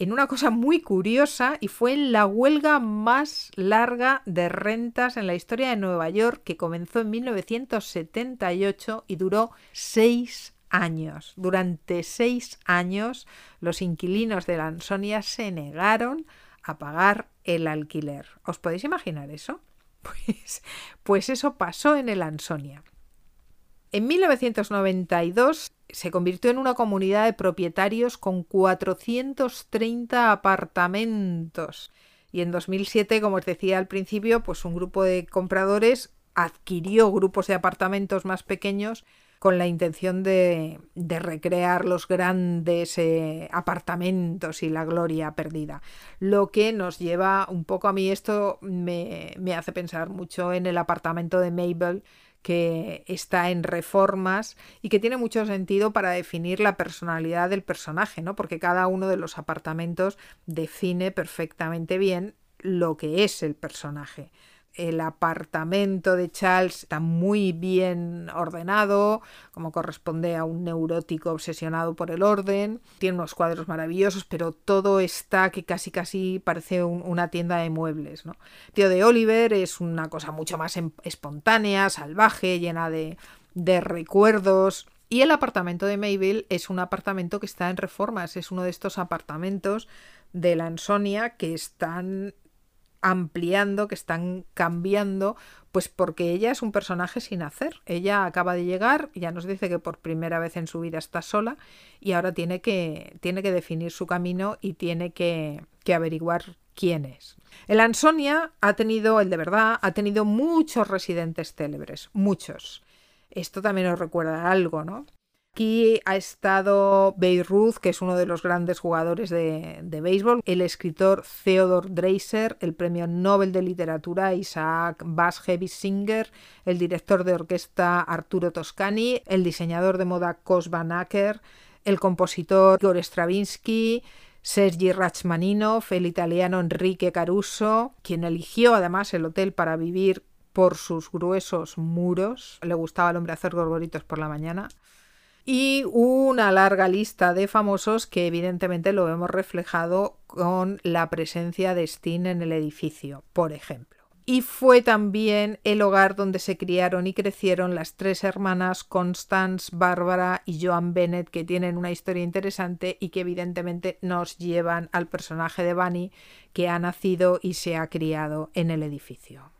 en una cosa muy curiosa y fue en la huelga más larga de rentas en la historia de Nueva York que comenzó en 1978 y duró seis años. Durante seis años los inquilinos de la Ansonia se negaron a pagar el alquiler. ¿Os podéis imaginar eso? Pues, pues eso pasó en el Ansonia. En 1992 se convirtió en una comunidad de propietarios con 430 apartamentos. Y en 2007, como os decía al principio, pues un grupo de compradores adquirió grupos de apartamentos más pequeños con la intención de, de recrear los grandes eh, apartamentos y la gloria perdida. Lo que nos lleva un poco a mí, esto me, me hace pensar mucho en el apartamento de Mabel que está en reformas y que tiene mucho sentido para definir la personalidad del personaje, ¿no? Porque cada uno de los apartamentos define perfectamente bien lo que es el personaje el apartamento de Charles está muy bien ordenado, como corresponde a un neurótico obsesionado por el orden. Tiene unos cuadros maravillosos, pero todo está que casi casi parece una tienda de muebles. ¿no? Tío de Oliver es una cosa mucho más em, espontánea, salvaje, llena de, de recuerdos. Y el apartamento de Mabel es un apartamento que está en reformas, es uno de estos apartamentos de la Ansonia que están ampliando, que están cambiando, pues porque ella es un personaje sin hacer. Ella acaba de llegar, ya nos dice que por primera vez en su vida está sola y ahora tiene que, tiene que definir su camino y tiene que, que averiguar quién es. El Ansonia ha tenido, el de verdad, ha tenido muchos residentes célebres, muchos. Esto también nos recuerda algo, ¿no? Aquí ha estado Beirut, que es uno de los grandes jugadores de, béisbol, el escritor Theodor Dreiser, el premio Nobel de Literatura Isaac Bashevis Singer, el director de orquesta Arturo Toscani, el diseñador de moda Kos Van Acker, el compositor Igor Stravinsky, Sergi Rachmaninov, el italiano Enrique Caruso, quien eligió además el hotel para vivir por sus gruesos muros. Le gustaba al hombre hacer gorgoritos por la mañana y una larga lista de famosos que evidentemente lo hemos reflejado con la presencia de Steen en el edificio, por ejemplo. Y fue también el hogar donde se criaron y crecieron las tres hermanas Constance, Bárbara y Joan Bennett, que tienen una historia interesante y que evidentemente nos llevan al personaje de Bunny, que ha nacido y se ha criado en el edificio.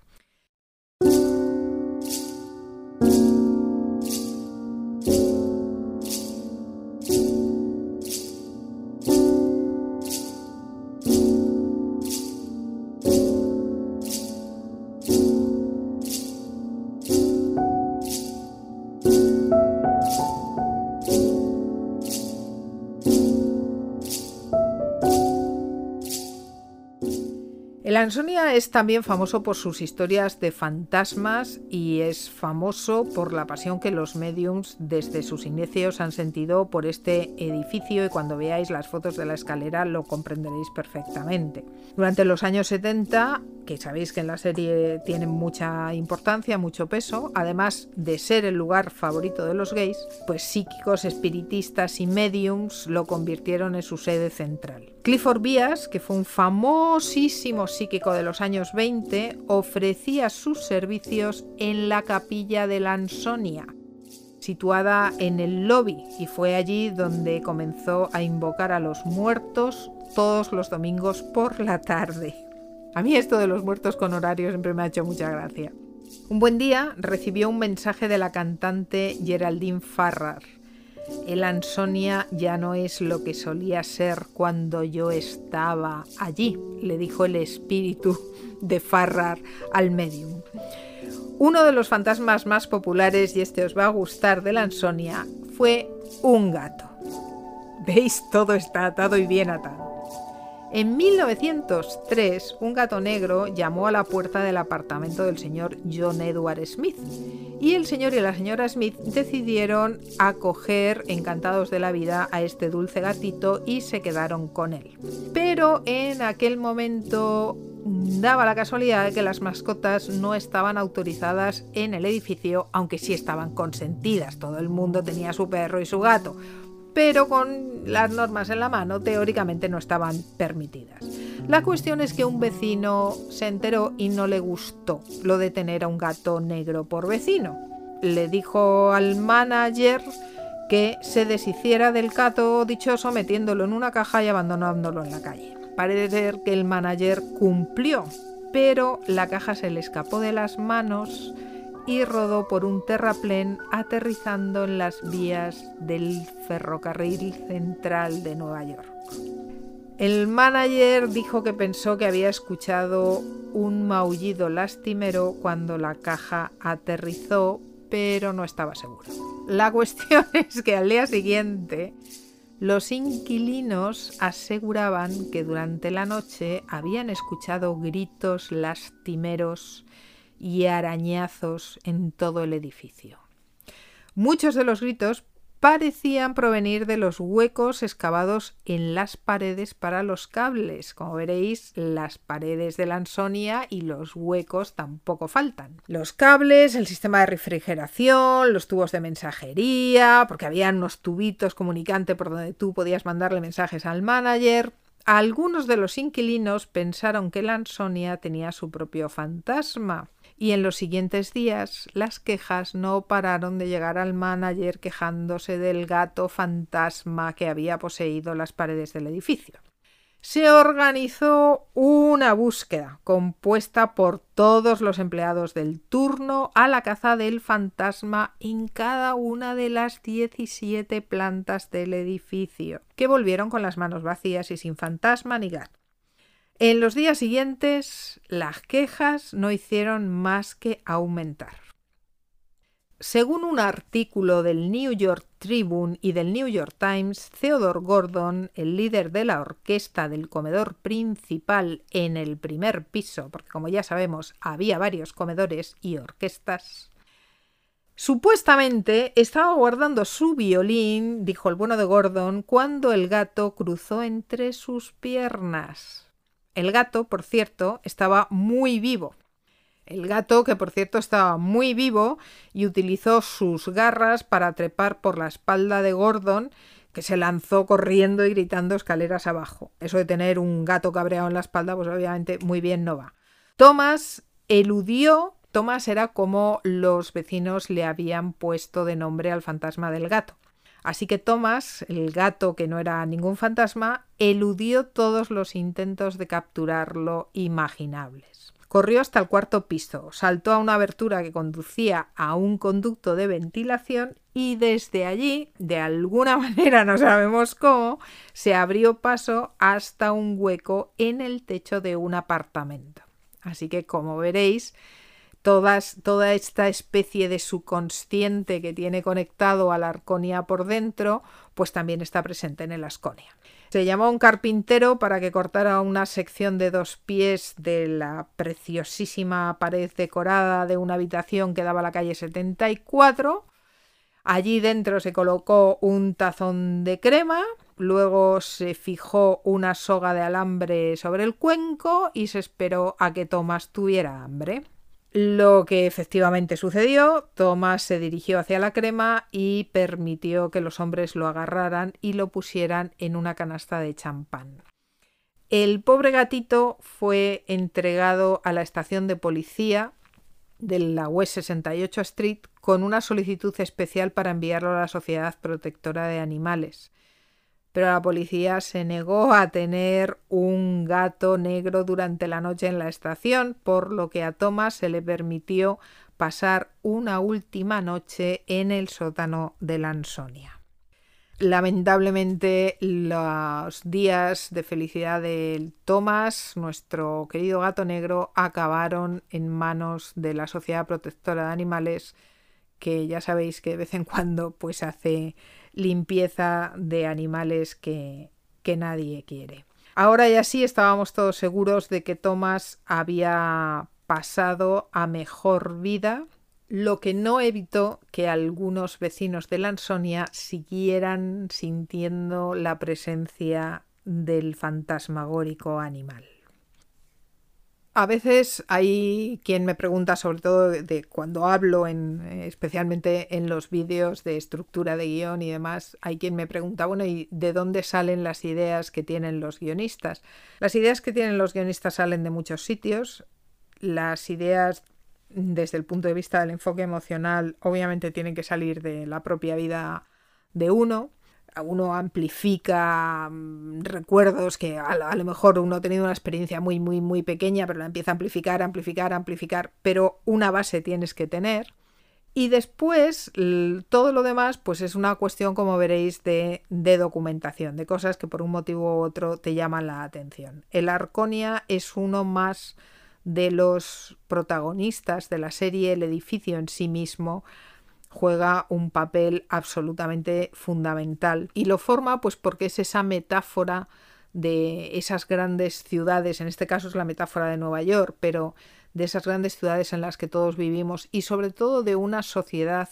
Ansonia es también famoso por sus historias de fantasmas y es famoso por la pasión que los mediums desde sus inicios han sentido por este edificio y cuando veáis las fotos de la escalera lo comprenderéis perfectamente. Durante los años 70, que sabéis que en la serie tienen mucha importancia, mucho peso, además de ser el lugar favorito de los gays, pues psíquicos, espiritistas y mediums lo convirtieron en su sede central. Clifford Bias, que fue un famosísimo psíquico de los años 20, ofrecía sus servicios en la capilla de la Ansonia, situada en el lobby, y fue allí donde comenzó a invocar a los muertos todos los domingos por la tarde. A mí esto de los muertos con horario siempre me ha hecho mucha gracia. Un buen día recibió un mensaje de la cantante Geraldine Farrar el Ansonia ya no es lo que solía ser cuando yo estaba allí, le dijo el espíritu de Farrar al medium. Uno de los fantasmas más populares, y este os va a gustar de la Ansonia, fue un gato. ¿Veis? Todo está atado y bien atado. En 1903, un gato negro llamó a la puerta del apartamento del señor John Edward Smith y el señor y la señora Smith decidieron acoger encantados de la vida a este dulce gatito y se quedaron con él. Pero en aquel momento daba la casualidad de que las mascotas no estaban autorizadas en el edificio, aunque sí estaban consentidas. Todo el mundo tenía su perro y su gato pero con las normas en la mano teóricamente no estaban permitidas. La cuestión es que un vecino se enteró y no le gustó lo de tener a un gato negro por vecino. Le dijo al manager que se deshiciera del gato dichoso metiéndolo en una caja y abandonándolo en la calle. Parece ser que el manager cumplió, pero la caja se le escapó de las manos y rodó por un terraplén aterrizando en las vías del ferrocarril central de Nueva York. El manager dijo que pensó que había escuchado un maullido lastimero cuando la caja aterrizó, pero no estaba seguro. La cuestión es que al día siguiente los inquilinos aseguraban que durante la noche habían escuchado gritos lastimeros y arañazos en todo el edificio. Muchos de los gritos parecían provenir de los huecos excavados en las paredes para los cables. Como veréis, las paredes de la Ansonia y los huecos tampoco faltan. Los cables, el sistema de refrigeración, los tubos de mensajería, porque había unos tubitos comunicantes por donde tú podías mandarle mensajes al manager. Algunos de los inquilinos pensaron que la Ansonia tenía su propio fantasma y en los siguientes días las quejas no pararon de llegar al manager quejándose del gato fantasma que había poseído las paredes del edificio. Se organizó una búsqueda compuesta por todos los empleados del turno a la caza del fantasma en cada una de las 17 plantas del edificio, que volvieron con las manos vacías y sin fantasma ni gato. En los días siguientes, las quejas no hicieron más que aumentar. Según un artículo del New York Tribune y del New York Times, Theodore Gordon, el líder de la orquesta del comedor principal en el primer piso, porque como ya sabemos había varios comedores y orquestas, supuestamente estaba guardando su violín, dijo el bueno de Gordon, cuando el gato cruzó entre sus piernas. El gato, por cierto, estaba muy vivo. El gato, que por cierto estaba muy vivo y utilizó sus garras para trepar por la espalda de Gordon, que se lanzó corriendo y gritando escaleras abajo. Eso de tener un gato cabreado en la espalda, pues obviamente muy bien no va. Thomas eludió, Thomas era como los vecinos le habían puesto de nombre al fantasma del gato. Así que Thomas, el gato que no era ningún fantasma, eludió todos los intentos de capturarlo imaginables. Corrió hasta el cuarto piso, saltó a una abertura que conducía a un conducto de ventilación y desde allí, de alguna manera no sabemos cómo, se abrió paso hasta un hueco en el techo de un apartamento. Así que, como veréis, todas, toda esta especie de subconsciente que tiene conectado a la Arconia por dentro, pues también está presente en el Asconia. Se llamó a un carpintero para que cortara una sección de dos pies de la preciosísima pared decorada de una habitación que daba a la calle 74. Allí dentro se colocó un tazón de crema, luego se fijó una soga de alambre sobre el cuenco y se esperó a que Tomás tuviera hambre. Lo que efectivamente sucedió, Tomás se dirigió hacia la crema y permitió que los hombres lo agarraran y lo pusieran en una canasta de champán. El pobre gatito fue entregado a la estación de policía de la West 68 Street con una solicitud especial para enviarlo a la Sociedad Protectora de Animales pero la policía se negó a tener un gato negro durante la noche en la estación, por lo que a Thomas se le permitió pasar una última noche en el sótano de la Ansonia. Lamentablemente los días de felicidad de Thomas, nuestro querido gato negro, acabaron en manos de la Sociedad Protectora de Animales, que ya sabéis que de vez en cuando pues hace limpieza de animales que, que nadie quiere. Ahora ya sí estábamos todos seguros de que Thomas había pasado a mejor vida, lo que no evitó que algunos vecinos de Lansonia siguieran sintiendo la presencia del fantasmagórico animal. A veces hay quien me pregunta, sobre todo de, cuando hablo, en, especialmente en los vídeos de estructura de guion y demás, hay quien me pregunta, bueno, ¿y de dónde salen las ideas que tienen los guionistas? Las ideas que tienen los guionistas salen de muchos sitios. Las ideas desde el punto de vista del enfoque emocional obviamente tienen que salir de la propia vida de uno uno amplifica mm, recuerdos que a, lo mejor uno ha tenido una experiencia muy, muy, muy pequeña, pero la empieza a amplificar, amplificar, amplificar, pero una base tienes que tener. Y después, todo lo demás, pues es una cuestión, como veréis, de, de, documentación, de cosas que por un motivo u otro te llaman la atención. El Arconia es uno más de los protagonistas de la serie, el edificio en sí mismo juega un papel absolutamente fundamental y lo forma pues porque es esa metáfora de esas grandes ciudades, en este caso es la metáfora de Nueva York, pero de esas grandes ciudades en las que todos vivimos y sobre todo de una sociedad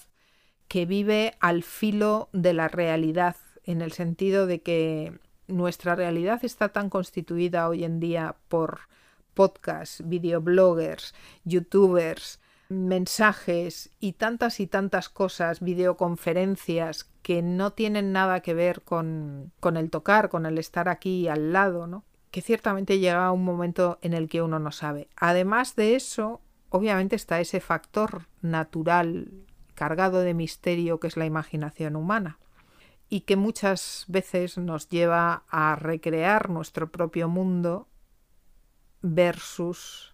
que vive al filo de la realidad, en el sentido de que nuestra realidad está tan constituida hoy en día por podcasts, videobloggers, youtubers, mensajes y tantas y tantas cosas, videoconferencias que no tienen nada que ver con, con el tocar, con el estar aquí al lado, ¿no? que ciertamente llega un momento en el que uno no sabe. Además de eso, obviamente está ese factor natural cargado de misterio que es la imaginación humana y que muchas veces nos lleva a recrear nuestro propio mundo versus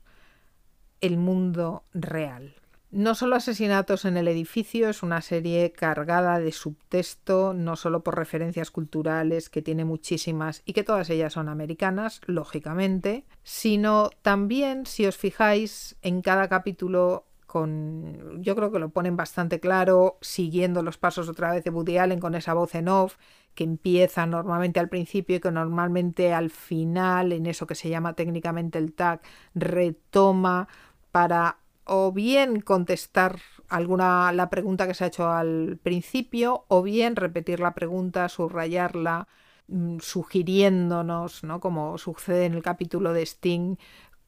el mundo real. No solo Asesinatos en el edificio es una serie cargada de subtexto, no solo por referencias culturales, que tiene muchísimas y que todas ellas son americanas, lógicamente, sino también, si os fijáis, en cada capítulo con, yo creo que lo ponen bastante claro, siguiendo los pasos otra vez de Woody Allen con esa voz en off que empieza normalmente al principio y que normalmente al final, en eso que se llama técnicamente el tag, retoma para o bien contestar alguna la pregunta que se ha hecho al principio o bien repetir la pregunta, subrayarla, mm, sugiriéndonos, ¿no? como sucede en el capítulo de Sting,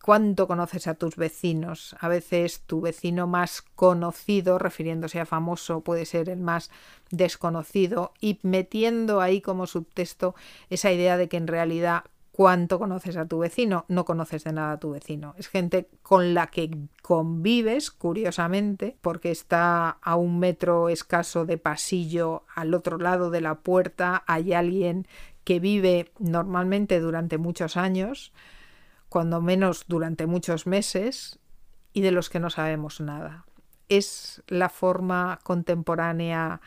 cuánto conoces a tus vecinos. A veces tu vecino más conocido, refiriéndose a famoso, puede ser el más desconocido y metiendo ahí como subtexto esa idea de que en realidad cuánto conoces a tu vecino, no conoces de nada a tu vecino. Es gente con la que convives, curiosamente, porque está a un metro escaso de pasillo al otro lado de la puerta, hay alguien que vive normalmente durante muchos años, cuando menos durante muchos meses, y de los que no sabemos nada. Es la forma contemporánea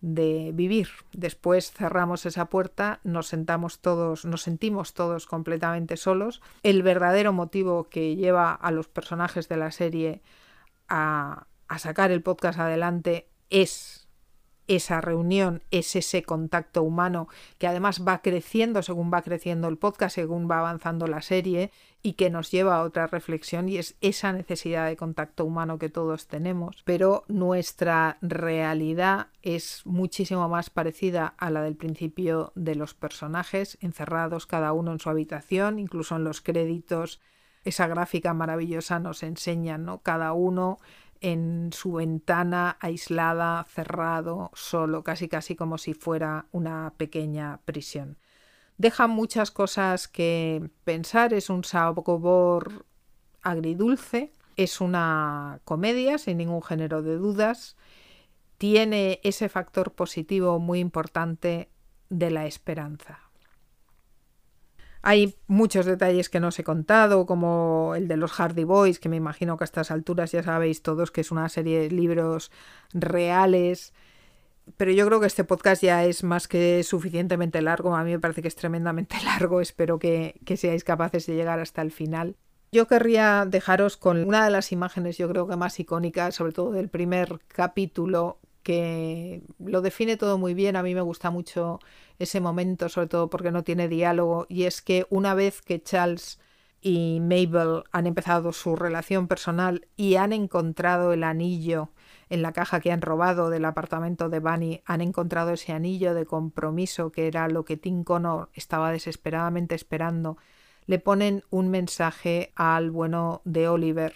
de vivir. Después cerramos esa puerta, nos sentamos todos, nos sentimos todos completamente solos. El verdadero motivo que lleva a los personajes de la serie a, a sacar el podcast adelante es esa reunión, es ese contacto humano que además va creciendo según va creciendo el podcast, según va avanzando la serie y que nos lleva a otra reflexión y es esa necesidad de contacto humano que todos tenemos, pero nuestra realidad es muchísimo más parecida a la del principio de los personajes, encerrados cada uno en su habitación, incluso en los créditos. Esa gráfica maravillosa nos enseña, ¿no? Cada uno en su ventana aislada, cerrado, solo, casi casi como si fuera una pequeña prisión. Deja muchas cosas que pensar, es un sabor agridulce, es una comedia sin ningún género de dudas, tiene ese factor positivo muy importante de la esperanza. Hay muchos detalles que no os he contado, como el de los Hardy Boys, que me imagino que a estas alturas ya sabéis todos que es una serie de libros reales. Pero yo creo que este podcast ya es más que suficientemente largo. A mí me parece que es tremendamente largo. Espero que, que seáis capaces de llegar hasta el final. Yo querría dejaros con una de las imágenes, yo creo que más icónicas, sobre todo del primer capítulo, que lo define todo muy bien. A mí me gusta mucho ese momento, sobre todo porque no tiene diálogo, y es que una vez que Charles y Mabel han empezado su relación personal y han encontrado el anillo en la caja que han robado del apartamento de Bunny, han encontrado ese anillo de compromiso que era lo que Tim Connor estaba desesperadamente esperando, le ponen un mensaje al bueno de Oliver,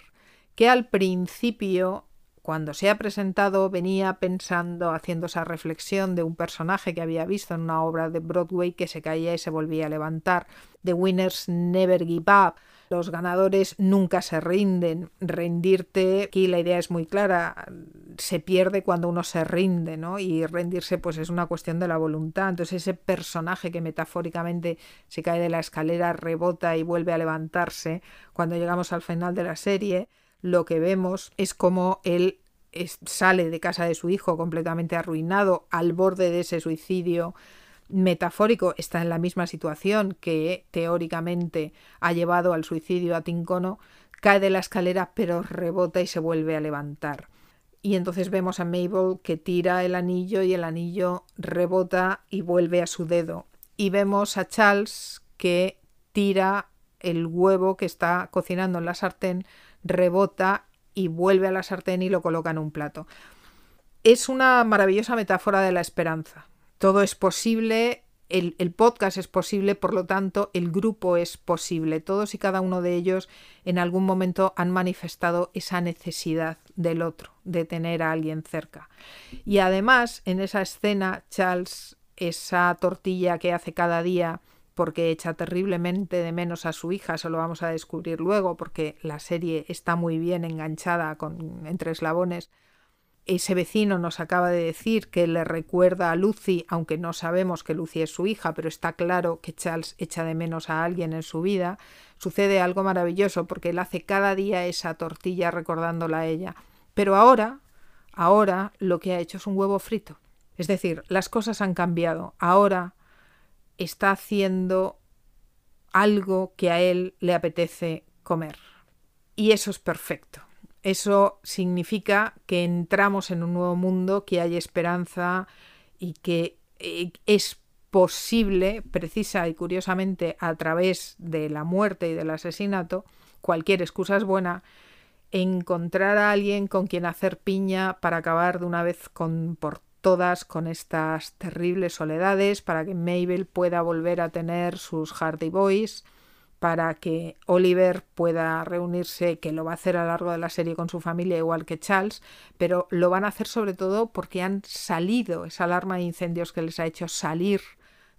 que al principio cuando se ha presentado venía pensando, haciendo esa reflexión de un personaje que había visto en una obra de Broadway que se caía y se volvía a levantar. The winners never give up. Los ganadores nunca se rinden. Rendirte, aquí la idea es muy clara, se pierde cuando uno se rinde, ¿no? Y rendirse pues es una cuestión de la voluntad. Entonces ese personaje que metafóricamente se cae de la escalera, rebota y vuelve a levantarse, cuando llegamos al final de la serie, lo que vemos es como él sale de casa de su hijo completamente arruinado, al borde de ese suicidio metafórico, está en la misma situación que teóricamente ha llevado al suicidio a Tincono, cae de la escalera pero rebota y se vuelve a levantar. Y entonces vemos a Mabel que tira el anillo y el anillo rebota y vuelve a su dedo. Y vemos a Charles que tira el huevo que está cocinando en la sartén rebota y vuelve a la sartén y lo coloca en un plato. Es una maravillosa metáfora de la esperanza. Todo es posible, el, el, podcast es posible, por lo tanto, el grupo es posible. Todos y cada uno de ellos en algún momento han manifestado esa necesidad del otro, de tener a alguien cerca. Y además, en esa escena, Charles, esa tortilla que hace cada día, porque echa terriblemente de menos a su hija, eso lo vamos a descubrir luego, porque la serie está muy bien enganchada con, entre eslabones. Ese vecino nos acaba de decir que le recuerda a Lucy, aunque no sabemos que Lucy es su hija, pero está claro que Charles echa de menos a alguien en su vida. Sucede algo maravilloso porque él hace cada día esa tortilla recordándola a ella. Pero ahora, ahora lo que ha hecho es un huevo frito. Es decir, las cosas han cambiado. Ahora está haciendo algo que a él le apetece comer. Y eso es perfecto. Eso significa que entramos en un nuevo mundo, que hay esperanza y que eh, es posible, precisa y curiosamente a través de la muerte y del asesinato, cualquier excusa es buena, encontrar a alguien con quien hacer piña para acabar de una vez con por todas con estas terribles soledades, para que Mabel pueda volver a tener sus Hardy Boys, para que Oliver pueda reunirse, que lo va a hacer a lo largo de la serie con su familia, igual que Charles, pero lo van a hacer sobre todo porque han salido esa alarma de incendios que les ha hecho salir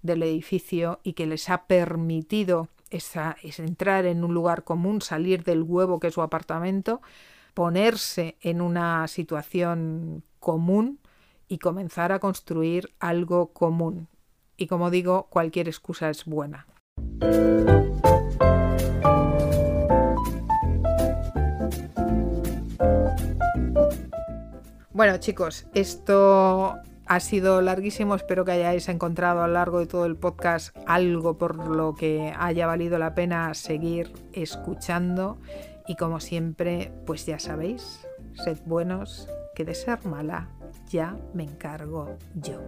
del edificio y que les ha permitido esa, entrar en un lugar común, salir del huevo que es su apartamento, ponerse en una situación común y comenzar a construir algo común. Y como digo, cualquier excusa es buena. Bueno chicos, esto ha sido larguísimo, espero que hayáis encontrado a lo largo de todo el podcast algo por lo que haya valido la pena seguir escuchando y como siempre, pues ya sabéis, sed buenos, que de ser mala ya me encargo yo.